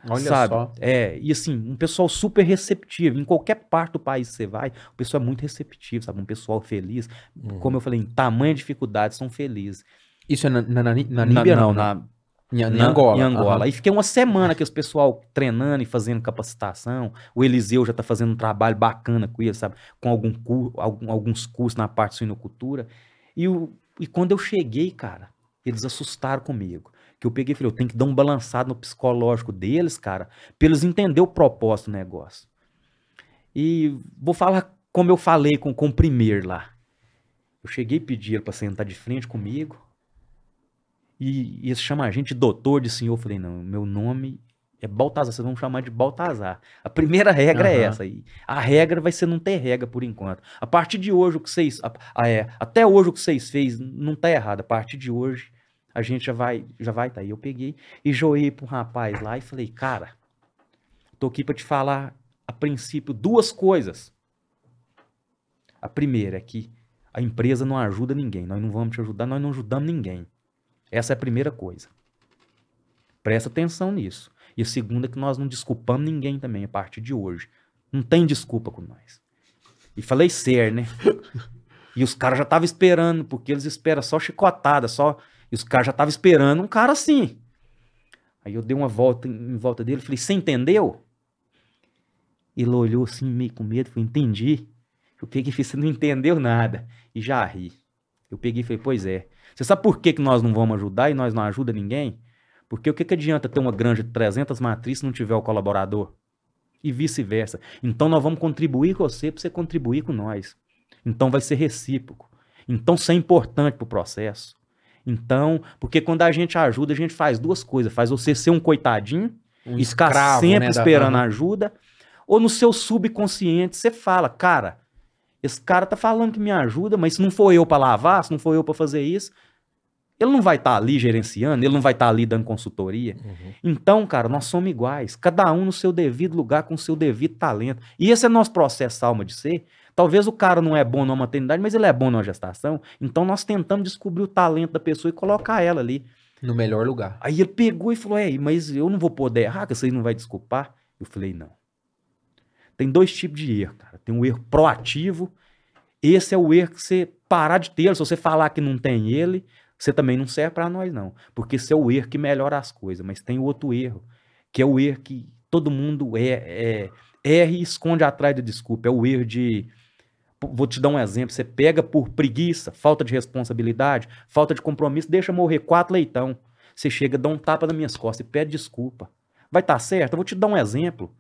Olha sabe? só. É, e assim, um pessoal super receptivo. Em qualquer parte do país que você vai, o pessoal é muito receptivo, sabe? Um pessoal feliz. Uhum. Como eu falei, em tamanha dificuldade, são felizes. Isso é na, na, na, na Níbia, não, na, né? Em, em na- Angola. Em Angola. aham. Aí fiquei uma semana que os pessoal treinando e fazendo capacitação. O Eliseu já tá fazendo um trabalho bacana com eles, sabe? Com algum cu- algum- alguns cursos na parte de suinocultura. E, o, e quando eu cheguei, cara, eles assustaram comigo. Que eu peguei e falei, eu tenho que dar um balançado no psicológico deles, cara, pra eles entenderem o propósito do negócio. E vou falar como eu falei com, com o primeiro lá. Eu cheguei e pedi ele pra sentar de frente comigo. E, e eles chamam a gente de doutor, de senhor. Eu falei, não, meu nome é Baltazar, vocês vão chamar de Baltazar. A primeira regra é Aham. essa. E a regra vai ser não ter regra por enquanto. A partir de hoje, o que vocês. a- a- é, até hoje o que vocês fez não tá errado. A partir de hoje, a gente já vai já vai tá aí. Eu peguei e joei pro rapaz lá e falei, cara, tô aqui pra te falar, a princípio, duas coisas. A primeira é que a empresa não ajuda ninguém. Nós não vamos te ajudar, nós não ajudamos ninguém. Essa é a primeira coisa. Presta atenção nisso. E a segunda é que nós não desculpamos ninguém também a partir de hoje. Não tem desculpa com nós. E falei ser, né? E os caras já estavam esperando, porque eles esperam só chicotada, só. E os caras já estavam esperando um cara assim. Aí eu dei uma volta em volta dele, falei, você entendeu? Ele olhou assim, meio com medo, falei, entendi. Eu peguei e falei, você não entendeu nada. E já ri. Eu peguei e falei, pois é. Você sabe por que, que nós não vamos ajudar e nós não ajuda ninguém? Porque o que, que adianta ter uma granja de 300 matrizes se não tiver o colaborador? E vice-versa. Então nós vamos contribuir com você para você contribuir com nós. Então vai ser recíproco. Então isso é importante para o processo. Então, porque quando a gente ajuda, a gente faz duas coisas. Faz você ser um coitadinho Um ficar escravo, sempre né, esperando ajuda, ou no seu subconsciente você fala, cara, esse cara tá falando que me ajuda, mas se não for eu pra lavar, se não for eu pra fazer isso, ele não vai estar ali gerenciando, ele não vai estar ali dando consultoria. Uhum. Então, cara, nós somos iguais, cada um no seu devido lugar, com o seu devido talento. E esse é nosso processo alma de ser. Talvez o cara não é bom numa maternidade, mas ele é bom numa gestação. Então nós tentamos descobrir o talento da pessoa e colocar ela ali. No melhor lugar. Aí ele pegou e falou: É, mas eu não vou poder errar, que você não vai desculpar. Eu falei: Não. Tem dois tipos de erro, cara. Tem um erro proativo. Esse é o erro que você parar de ter. Se você falar que não tem ele, você também não serve para nós, não. Porque esse é o erro que melhora as coisas. Mas tem outro erro, que é o erro que todo mundo é, é, erra e esconde atrás da desculpa. É o erro de. Vou te dar um exemplo. Você pega por preguiça, falta de responsabilidade, falta de compromisso, deixa morrer quatro leitão. Você chega, dá um tapa nas minhas costas e pede desculpa. Vai estar tá certo? Eu vou te dar um exemplo.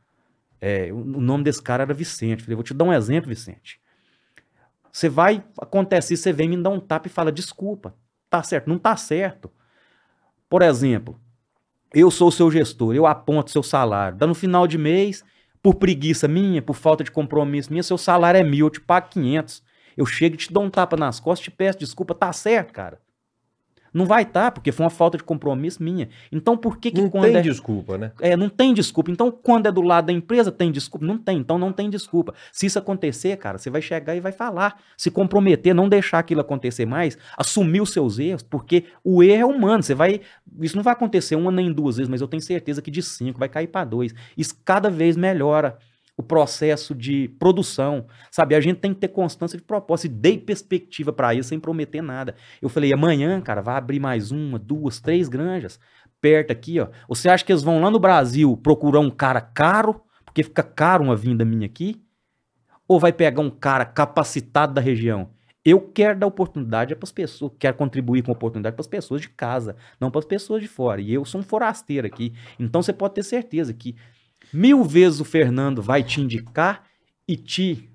É, o nome desse cara era Vicente. Falei, vou te dar um exemplo, Vicente. Você vai, acontece isso, você vem me dar um tapa e fala, desculpa, tá certo, não tá certo. Por exemplo, eu sou o seu gestor, eu aponto seu salário. Dá no final de mês, por preguiça minha, por falta de compromisso minha, seu salário é mil, eu te pago 500. Eu chego e te dou um tapa nas costas, te peço desculpa, tá certo, cara. Não vai estar, tá, porque foi uma falta de compromisso minha. Então, por que que não quando tem é... desculpa, né? É, não tem desculpa. Então, quando é do lado da empresa, tem desculpa? Não tem, então não tem desculpa. Se isso acontecer, cara, você vai chegar e vai falar. Se comprometer, não deixar aquilo acontecer mais, assumir os seus erros, porque o erro é humano. Você vai. Isso não vai acontecer uma nem duas vezes, mas eu tenho certeza que de cinco vai cair para dois. Isso cada vez melhora o processo de produção, sabe? A gente tem que ter constância de propósito e dei perspectiva para isso sem prometer nada. Eu falei, amanhã, cara, vai abrir mais uma, duas, três granjas perto aqui, ó. Você acha que eles vão lá no Brasil procurar um cara caro, porque fica caro uma vinda minha aqui? Ou vai pegar um cara capacitado da região? Eu quero dar oportunidade para as pessoas, quero contribuir com oportunidade para as pessoas de casa, não para as pessoas de fora. E eu sou um forasteiro aqui. Então você pode ter certeza que Mil vezes o Fernando vai te indicar e te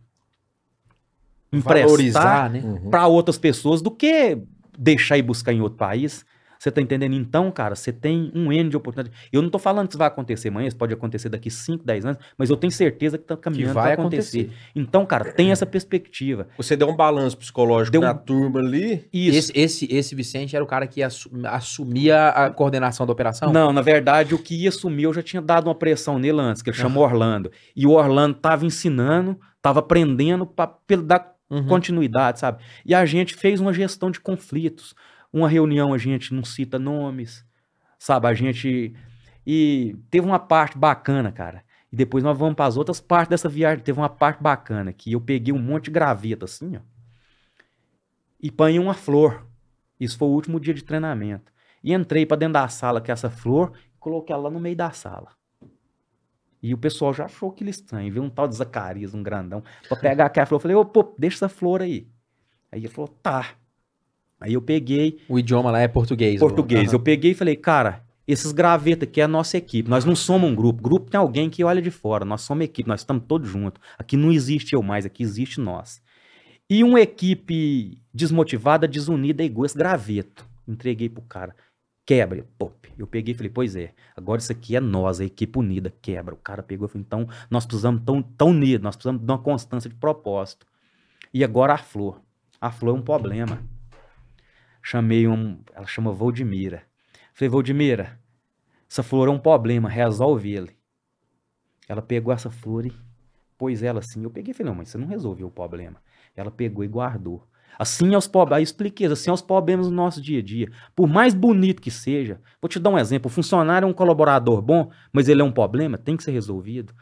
emprestar né? Para outras pessoas do que deixar e buscar em outro país. Você tá entendendo? Então, cara, você tem um N de oportunidade. Eu não tô falando que isso vai acontecer amanhã, isso pode acontecer daqui 5, 10 anos, mas eu tenho certeza que tá caminhando para acontecer. acontecer. Então, cara, tem essa perspectiva. Você deu um balanço psicológico deu... na turma ali. Isso. Esse, esse, esse Vicente era o cara que assumia a coordenação da operação? Não, na verdade, o que ia assumir, eu já tinha dado uma pressão nele antes, que ele chamou Orlando. E o Orlando tava ensinando, tava aprendendo para dar uhum. continuidade, sabe? E a gente fez uma gestão de conflitos. Uma reunião a gente não cita nomes, sabe? A gente. E teve uma parte bacana, cara. E depois nós vamos para as outras partes dessa viagem. Teve uma parte bacana que eu peguei um monte de graveta assim, ó. E panhei uma flor. Isso foi o último dia de treinamento. E entrei para dentro da sala com essa flor e coloquei ela no meio da sala. E o pessoal já achou aquilo estranho. Viu um tal de Zacarias, um grandão, para pegar aquela flor. Eu falei, ô, pô, deixa essa flor aí. Aí ele falou, tá. Aí eu peguei. O idioma lá é português. Português. Uhum. Eu peguei e falei, cara, esses gravetos aqui é a nossa equipe. Nós não somos um grupo. Grupo tem alguém que olha de fora. Nós somos equipe, nós estamos todos juntos. Aqui não existe eu mais, aqui existe nós. E uma equipe desmotivada, desunida, é igual esse graveto. Entreguei pro cara. Quebra. Pop. Eu peguei e falei, pois é, agora isso aqui é nós, a equipe unida. Quebra. O cara pegou e falou, então nós precisamos tão, tão unidos, nós precisamos de uma constância de propósito. E agora a flor. A flor é um problema chamei um. Ela chama Voldemira. Falei, Voldemira, essa flor é um problema, resolve ele. Ela pegou essa flor e pôs ela assim. Eu peguei e falei, não, mas você não resolveu o problema. Ela pegou e guardou. Assim é os problemas, aí expliquei, assim é os problemas do nosso dia a dia. Por mais bonito que seja, vou te dar um exemplo: o funcionário é um colaborador bom, mas ele é um problema, tem que ser resolvido.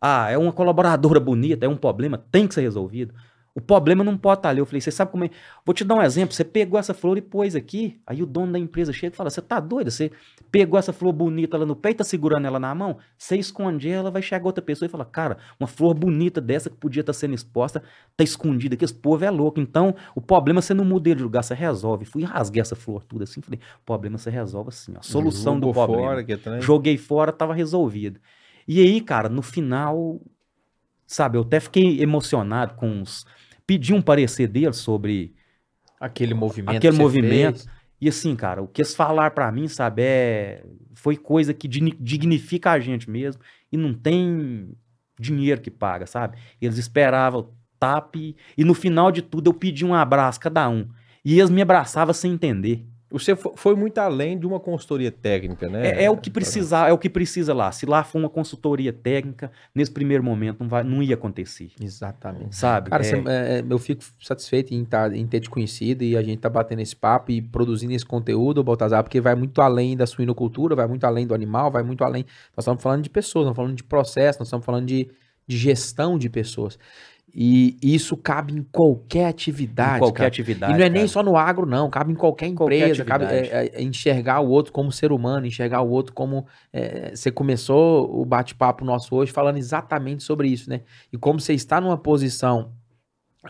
Ah, é uma colaboradora bonita, é um problema, tem que ser resolvido. O problema não pode estar ali. Eu falei, você sabe como é? Vou te dar um exemplo. Você pegou essa flor e pôs aqui. Aí o dono da empresa chega e fala: Você tá doido? Você pegou essa flor bonita lá no peito, tá segurando ela na mão? Você esconde ela, vai chegar outra pessoa e fala: Cara, uma flor bonita dessa que podia estar tá sendo exposta, tá escondida aqui. Esse povo é louco. Então, o problema você não muda de lugar, você resolve. Fui rasguei essa flor tudo assim. Falei: O problema você resolve assim, ó. Solução Jogou do problema. Fora, é Joguei fora, tava resolvido. E aí, cara, no final, sabe, eu até fiquei emocionado com os pedi um parecer dele sobre aquele movimento. Aquele movimento. Fez. E assim, cara, o que eles falaram para mim, sabe, é foi coisa que dignifica a gente mesmo e não tem dinheiro que paga, sabe? Eles esperavam tap e no final de tudo eu pedi um abraço cada um. E eles me abraçavam sem entender. Você fo- foi muito além de uma consultoria técnica, né? É, é o que precisa, é o que precisa lá. Se lá for uma consultoria técnica, nesse primeiro momento não, vai, não ia acontecer. Exatamente. Sabe? Cara, É, você- é, eu fico satisfeito em, tá- em ter te conhecido e a gente tá batendo esse papo e produzindo esse conteúdo, Baltazar, porque vai muito além da suinocultura, vai muito além do animal, vai muito além. Nós estamos falando de pessoas, nós estamos falando de processo, nós estamos falando de, de gestão de pessoas. E isso cabe em qualquer atividade. em qualquer cara. atividade. E não é nem cara. só no agro, não. Cabe em qualquer Qualquer empresa. cabe atividade. é, é, enxergar o outro como ser humano, enxergar o outro como. é, você começou o bate-papo nosso hoje falando exatamente sobre isso, né? E como você está numa posição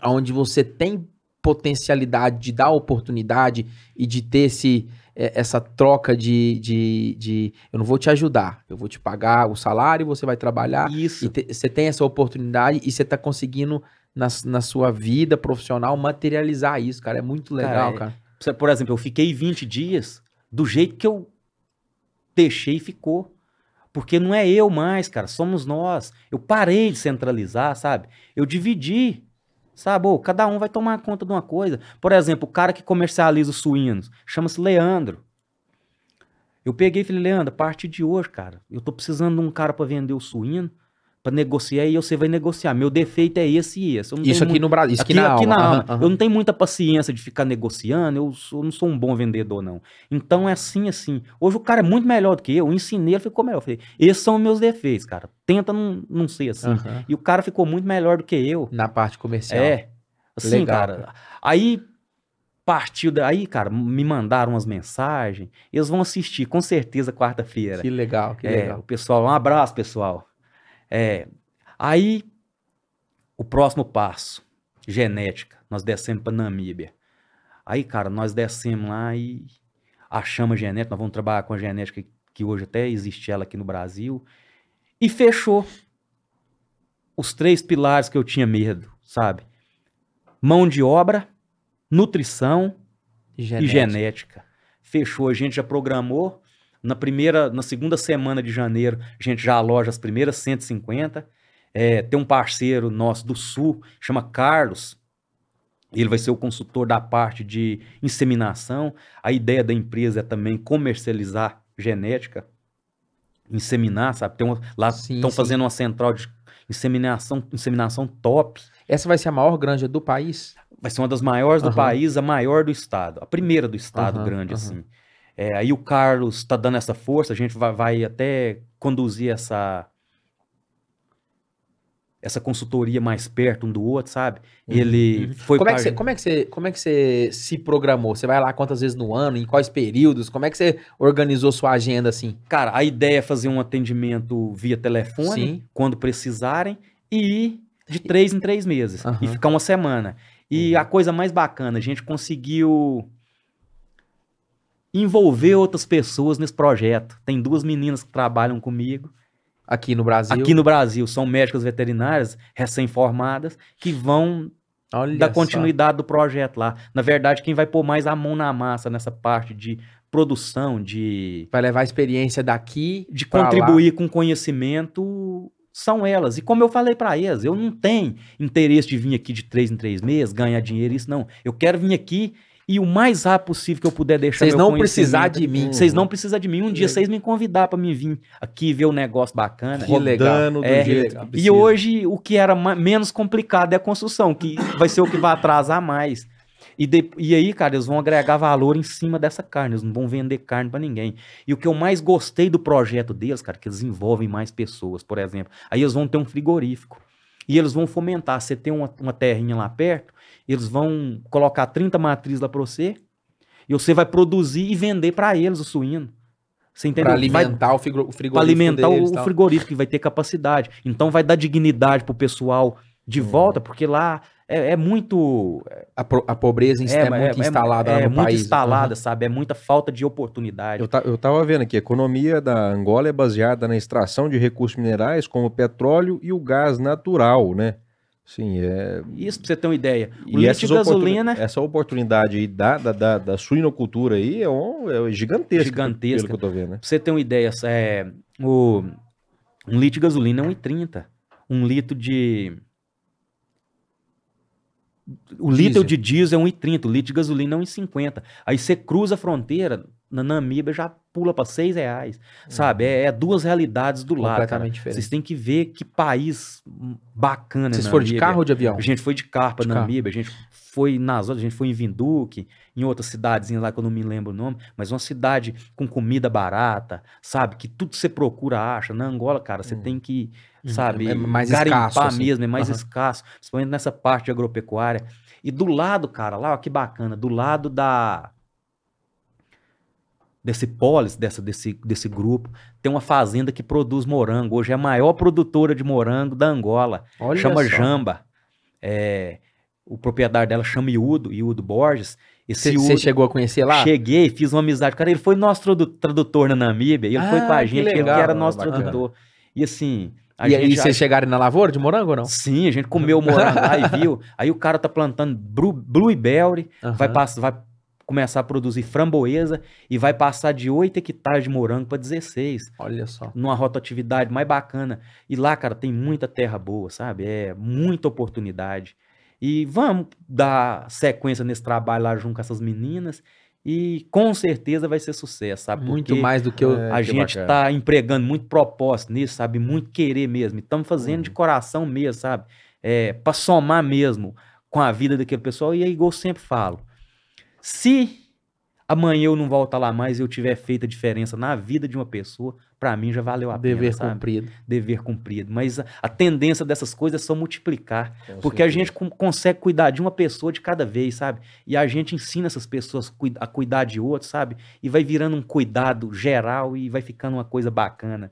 onde você tem potencialidade de dar oportunidade e de ter esse, é, essa troca de, de, de. Eu não vou te ajudar, eu vou te pagar o salário, você vai trabalhar. Isso. E te- você tem essa oportunidade e você tá conseguindo, na, na sua vida profissional, materializar isso, cara. É muito legal, é- cara. Você- Por exemplo, eu fiquei 20 dias do jeito que eu deixei e ficou. Porque não é eu mais, cara, somos nós. Eu parei de centralizar, sabe? Eu dividi, sabe? Ô, cada um vai tomar conta de uma coisa. Por exemplo, o cara que comercializa os suínos, chama-se Leandro. Eu peguei e falei, Leandro, a partir de hoje, cara, eu tô precisando de um cara para vender o suíno, para negociar, e você vai negociar. Meu defeito é esse e esse. Isso aqui muito- no Brasil, isso aqui, aqui, na aqui alma. na alma. aham. Eu não tenho muita paciência de ficar negociando, eu, sou- eu não sou um bom vendedor, não. Então é assim, assim. Hoje o cara é muito melhor do que eu, eu ensinei, ele ficou melhor. Eu falei, esses são meus defeitos, cara. Tenta não, não ser assim. Aham. E o cara ficou muito melhor do que eu. Na parte comercial. É. Assim, Legal, cara. Aí partiu daí, cara, me mandaram umas mensagens. Eles vão assistir, com certeza, quarta-feira. Que legal, que É, legal. o pessoal, um abraço, pessoal. É, aí, o próximo passo, genética. Nós descemos para Namíbia. Aí, cara, nós descemos lá e achamos a genética. Nós vamos trabalhar com a genética que hoje até existe ela aqui no Brasil. E fechou os três pilares que eu tinha medo, sabe? Mão de obra, nutrição e genética. Fechou, a gente já programou. Na primeira, na segunda semana de janeiro, a gente já aloja as primeiras 150. É, tem um parceiro nosso do Sul, chama Carlos. Ele vai ser o consultor da parte de inseminação. A ideia da empresa é também comercializar genética, inseminar, sabe? Tem uma- lá estão fazendo uma central de inseminação, inseminação top. Essa vai ser a maior granja do país? Vai ser uma das maiores do Aham. país, a maior do estado. A primeira do estado Aham, grande, aham. assim. É, aí o Carlos está dando essa força, a gente vai, vai até conduzir essa essa consultoria mais perto um do outro, sabe? Ele foi Como é, você, como, é que você, como é que você se programou? Você vai lá quantas vezes no ano, em quais períodos? Como é que você organizou sua agenda assim? Cara, a ideia é fazer um atendimento via telefone, Sim. quando precisarem, e ir de três em três meses. Aham. E ficar uma semana. E a coisa mais bacana, a gente conseguiu envolver outras pessoas nesse projeto. Tem duas meninas que trabalham comigo Aqui no Brasil? aqui no Brasil. São médicas veterinárias recém-formadas que vão Olha dar só. continuidade do projeto lá. Na verdade, quem vai pôr mais a mão na massa nessa parte de produção, de Vai levar a experiência daqui de pra lá. contribuir com conhecimento são elas. E como eu falei para elas, eu não tenho interesse de vir aqui de três em três meses, ganhar dinheiro, isso não. Eu quero vir aqui e o mais rápido possível que eu puder deixar Vocês não precisar de mim. Vocês não precisam de mim. Um dia Legal. vocês me convidar para me vir aqui ver o negócio bacana. Que legal. Rodando do É, jeito legal. que E hoje o que era menos complicado é a construção, que vai ser o que vai atrasar mais. E, de- e aí, cara, eles vão agregar valor em cima dessa carne, eles não vão vender carne pra ninguém. E o que eu mais gostei do projeto deles, cara, que eles envolvem mais pessoas, por exemplo. Aí eles vão ter um frigorífico. E eles vão fomentar. Você tem uma, uma terrinha lá perto, eles vão colocar 30 matrizes lá pra você, e você vai produzir e vender pra eles o suíno. Você entendeu? Pra Vai- alimentar o frigo- o frigorífico para alimentar deles, o, tal. frigorífico, que vai ter capacidade. Então vai dar dignidade pro pessoal de Uhum. volta, porque lá é, é muito. A, pro- a pobreza si é, muito instalada lá é no muito país. instalada, Aham. sabe? É muita falta de oportunidade. Eu, ta- eu tava vendo aqui, a economia da Angola é baseada na extração de recursos minerais como o petróleo e o gás natural, né? Sim, é. Isso pra você ter uma ideia. O E litro de gasolina oportuni- essa oportunidade aí da, da, da, da suinocultura aí é, um, é gigantesca. Gigantesca. Pelo que eu tô vendo, né? Pra você ter uma ideia, é, o, um litro de gasolina é 1,30. Um litro de. O litro Diesel. de diesel é 1,30, o litro de gasolina é 1,50. Aí você cruza a fronteira, na Namíbia já pula para 6 reais. Sabe? É, é duas realidades do lado. cara. Completamente diferente. Vocês têm que ver que país hum, bacana. Vocês foram de carro ou de avião? A gente foi de carro carro. Namíbia, a gente foi nas outras, a gente foi em Vinduque, em outras cidadezinhas lá que eu não me lembro o nome, mas uma cidade com comida barata, sabe? Que tudo que você procura acha. Na Angola, cara, você Hum. tem que, Hum, sabe, é mais garimpar escasso, assim. mesmo, é mais Aham. escasso, principalmente nessa parte de agropecuária. E do lado, cara, lá, ó, que bacana, do lado da desse polis, dessa, desse, desse grupo, tem uma fazenda que produz morango. Hoje é a maior produtora de morango da Angola Olha chama só. Jamba. É, o proprietário dela chama Iudo, Iudo Borges. Você chegou a conhecer lá? cheguei, fiz uma amizade. Cara, ele foi nosso tradu- tradutor na Namíbia, ele foi Ah, com a que gente, ele que legal. era nosso Bacana. tradutor. E assim, a E gente. aí a- vocês chegaram na lavoura de morango ou não? Sim, a gente comeu morango lá e viu. Aí o cara tá plantando blueberry, vai, Aham. pass- vai começar a produzir framboesa e vai passar de 8 hectares de morango para 16 Olha só. numa rotatividade mais bacana. E lá, cara, tem muita terra boa, sabe? É muita oportunidade. E vamos dar sequência nesse trabalho lá junto com essas meninas. E com certeza vai ser sucesso, sabe? Muito Porque mais do que eu. É, a gente bacana. tá empregando muito propósito nisso, sabe? Muito querer mesmo. Estamos fazendo de coração mesmo, sabe? É, para somar mesmo com a vida daquele pessoal. E é igual eu sempre falo. Se amanhã eu não voltar lá mais e eu tiver feito a diferença na vida de uma pessoa, para mim já valeu a Dever pena, sabe? cumprido. Dever cumprido. Mas a, a tendência dessas coisas é só multiplicar. Com Porque a certeza. gente com- consegue cuidar de uma pessoa de cada vez, sabe? E a gente ensina essas pessoas a cuidar de outros, sabe? E vai virando um cuidado geral e vai ficando uma coisa bacana.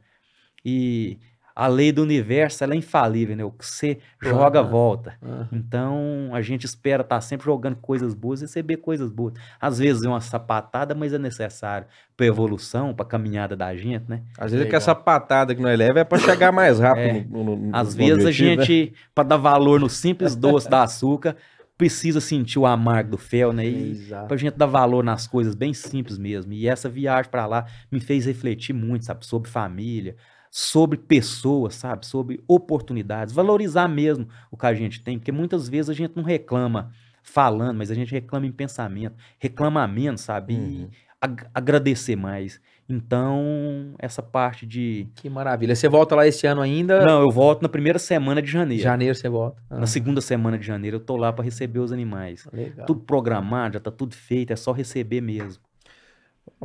E a lei do universo, ela é infalível, né? O que você joga, Aham. volta. Aham. Então, a gente espera estar sempre jogando coisas boas e receber coisas boas. Às vezes é uma sapatada, mas é necessário para evolução, para caminhada da gente, né? Às vezes é que essa patada que nós leva é pra chegar mais rápido É. no, no- no- Às vezes a objetivo, né? gente, para dar valor no simples doce da açúcar, precisa sentir o amargo do fel, né? E Exato. pra gente dar valor nas coisas bem simples mesmo. E essa viagem para lá me fez refletir muito, sabe? Sobre família, sobre pessoas, sabe? Sobre oportunidades. Valorizar mesmo o que a gente tem, porque muitas vezes a gente não reclama falando, mas a gente reclama em pensamento, reclama menos, sabe? Uhum. E ag- agradecer mais. Então, essa parte de. Que maravilha. Você volta lá esse ano ainda? Não, eu volto na primeira semana de janeiro. Janeiro você volta. Ah, Na segunda semana de janeiro eu tô lá para receber os animais. legal. Tudo programado, já tá tudo feito, é só receber mesmo.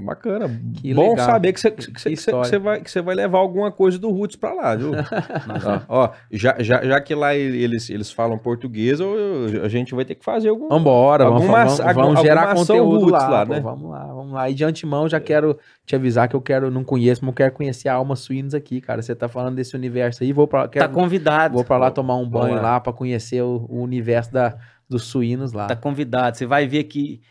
Bacana. Que Bom legal. saber que você, Que que vai, que vai levar alguma coisa do Roots pra lá, viu? ó, ó, já, já, já que lá eles, eles falam português, eu- eu- a gente vai ter que fazer algum. Vambora, vamos, Alguma vamos, vamos alguma gerar conteúdo roots lá, lá, pô, né? Vamos lá, vamos lá. E de antemão já quero te avisar que eu quero, não conheço, mas eu quero conhecer a Alma Suínos aqui, cara. Você tá falando desse universo aí, vou pra, quero, Tá convidado. vou pra lá tomar um Vamos banho lá. lá pra conhecer o, o universo da, dos suínos lá. Tá convidado. Você vai ver que,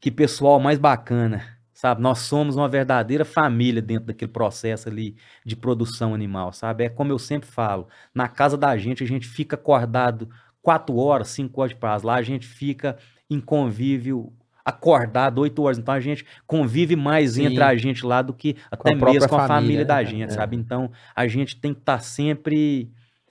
que pessoal mais bacana, sabe? Nós somos uma verdadeira família dentro daquele processo ali de produção animal, sabe? É como eu sempre falo, na casa da gente a gente fica acordado quatro horas, cinco horas de prazo. Lá a gente fica em convívio acordado oito horas. Então a gente convive mais Sim. entre a gente lá do que até própria mesmo com a família, família da né? gente, É. sabe? Então a gente tem que estar sempre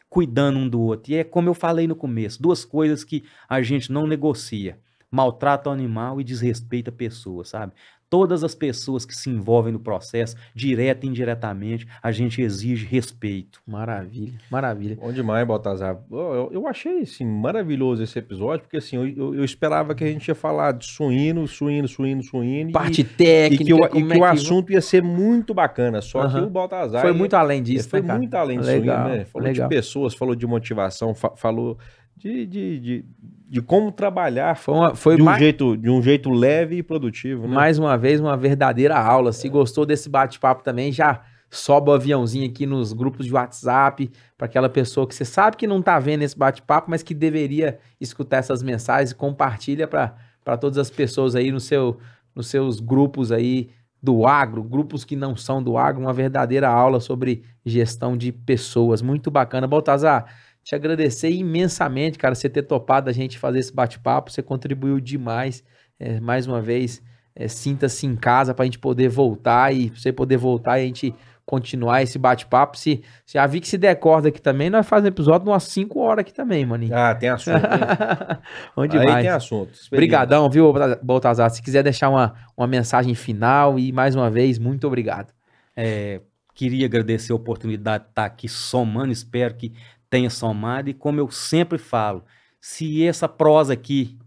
cuidando um do outro. E é como eu falei no começo, duas coisas que a gente não negocia: maltrato ao animal e desrespeito a pessoa, sabe? Todas as pessoas que se envolvem no processo, direta e indiretamente, a gente exige respeito. Maravilha, maravilha. Bom demais, Baltazar. Eu, eu- eu achei assim, maravilhoso esse episódio, porque assim, eu, eu- eu esperava que a gente ia falar de suíno, suíno, suíno, suíno. e- Parte e, técnica, que o, e que o é que- assunto ia ser muito bacana. Só que Aham. o Baltazar. Foi muito além ele disso, foi né, cara? muito além disso, Legal, né? Falou legal. de pessoas, falou de motivação, fa- falou de, de, de, de como trabalhar Foi, uma, foi de, um mais, jeito, de um jeito leve e produtivo, né? mais uma vez uma verdadeira aula. Se gostou desse bate-papo também, já sobe o aviãozinho aqui nos grupos de WhatsApp para aquela pessoa que você sabe que não tá vendo esse bate-papo, mas que deveria escutar essas mensagens e compartilha para todas as pessoas aí no seu, nos seus grupos aí do agro, grupos que não são do agro, uma verdadeira aula sobre gestão de pessoas. Muito bacana. Baltazar, te agradecer imensamente, cara, você ter topado a gente fazer esse bate-papo, você contribuiu demais. É, mais uma vez, é, sinta-se em casa pra gente poder voltar e você poder voltar e a gente continuar esse bate-papo. Se, se já vi que se der corda aqui também, nós fazemos episódio umas 5 horas aqui também, maninho. Ah, tem assunto. Onde Aí mais? tem assunto. Obrigadão, viu, Baltazar? Se quiser deixar uma, uma mensagem final e mais uma vez, muito obrigado. É, queria agradecer a oportunidade de estar aqui somando, espero que tenha somado. E como eu sempre falo, se essa prosa aqui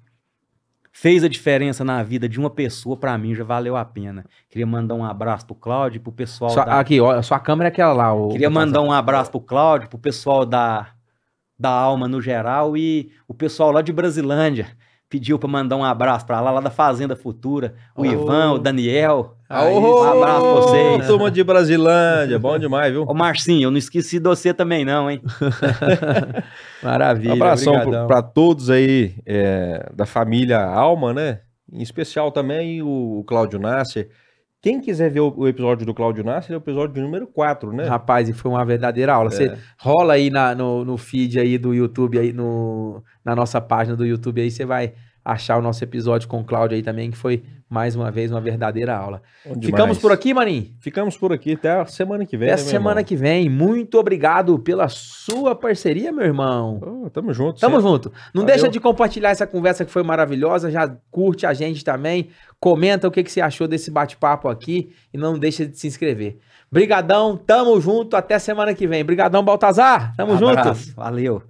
fez a diferença na vida de uma pessoa, para mim já valeu a pena. Queria mandar um abraço pro Cláudio, pro pessoal Sua- da... aqui, ó, a sua câmera é aquela lá. O, Queria mandar um abraço pro Cláudio, pro pessoal da, da Alma no geral e o pessoal lá de Brasilândia pediu para mandar um abraço para lá, lá da Fazenda Futura, o Oh. Ivan, o Daniel. Aí, um abraço pra vocês. Turma de Brasilândia, bom demais, viu? Ô Marcinho, eu não esqueci de você também não, hein? Maravilha. Um abração para todos aí é, da família Alma, né? Em especial também o Cláudio Nasser. Quem quiser ver o, episódio do Cláudio Nasser, é o episódio número 4, né? Rapaz, e foi uma verdadeira aula. Você rola aí na- no, no feed aí do YouTube, aí no, na nossa página do YouTube aí, você vai achar o nosso episódio com o Cláudio aí também, que foi mais uma vez uma verdadeira aula. Bom demais. Ficamos por aqui, Maninho? Ficamos por aqui até a semana que vem. Até né, semana irmão? que vem. Muito obrigado pela sua parceria, meu irmão. Oh, tamo junto. Tamo sempre. junto. Não Valeu. deixa de compartilhar essa conversa que foi maravilhosa. Já curte a gente também. Comenta o que, que você achou desse bate-papo aqui. E não deixa de se inscrever. Brigadão, tamo junto. Até semana que vem. Brigadão, Baltazar. Tamo junto. Valeu.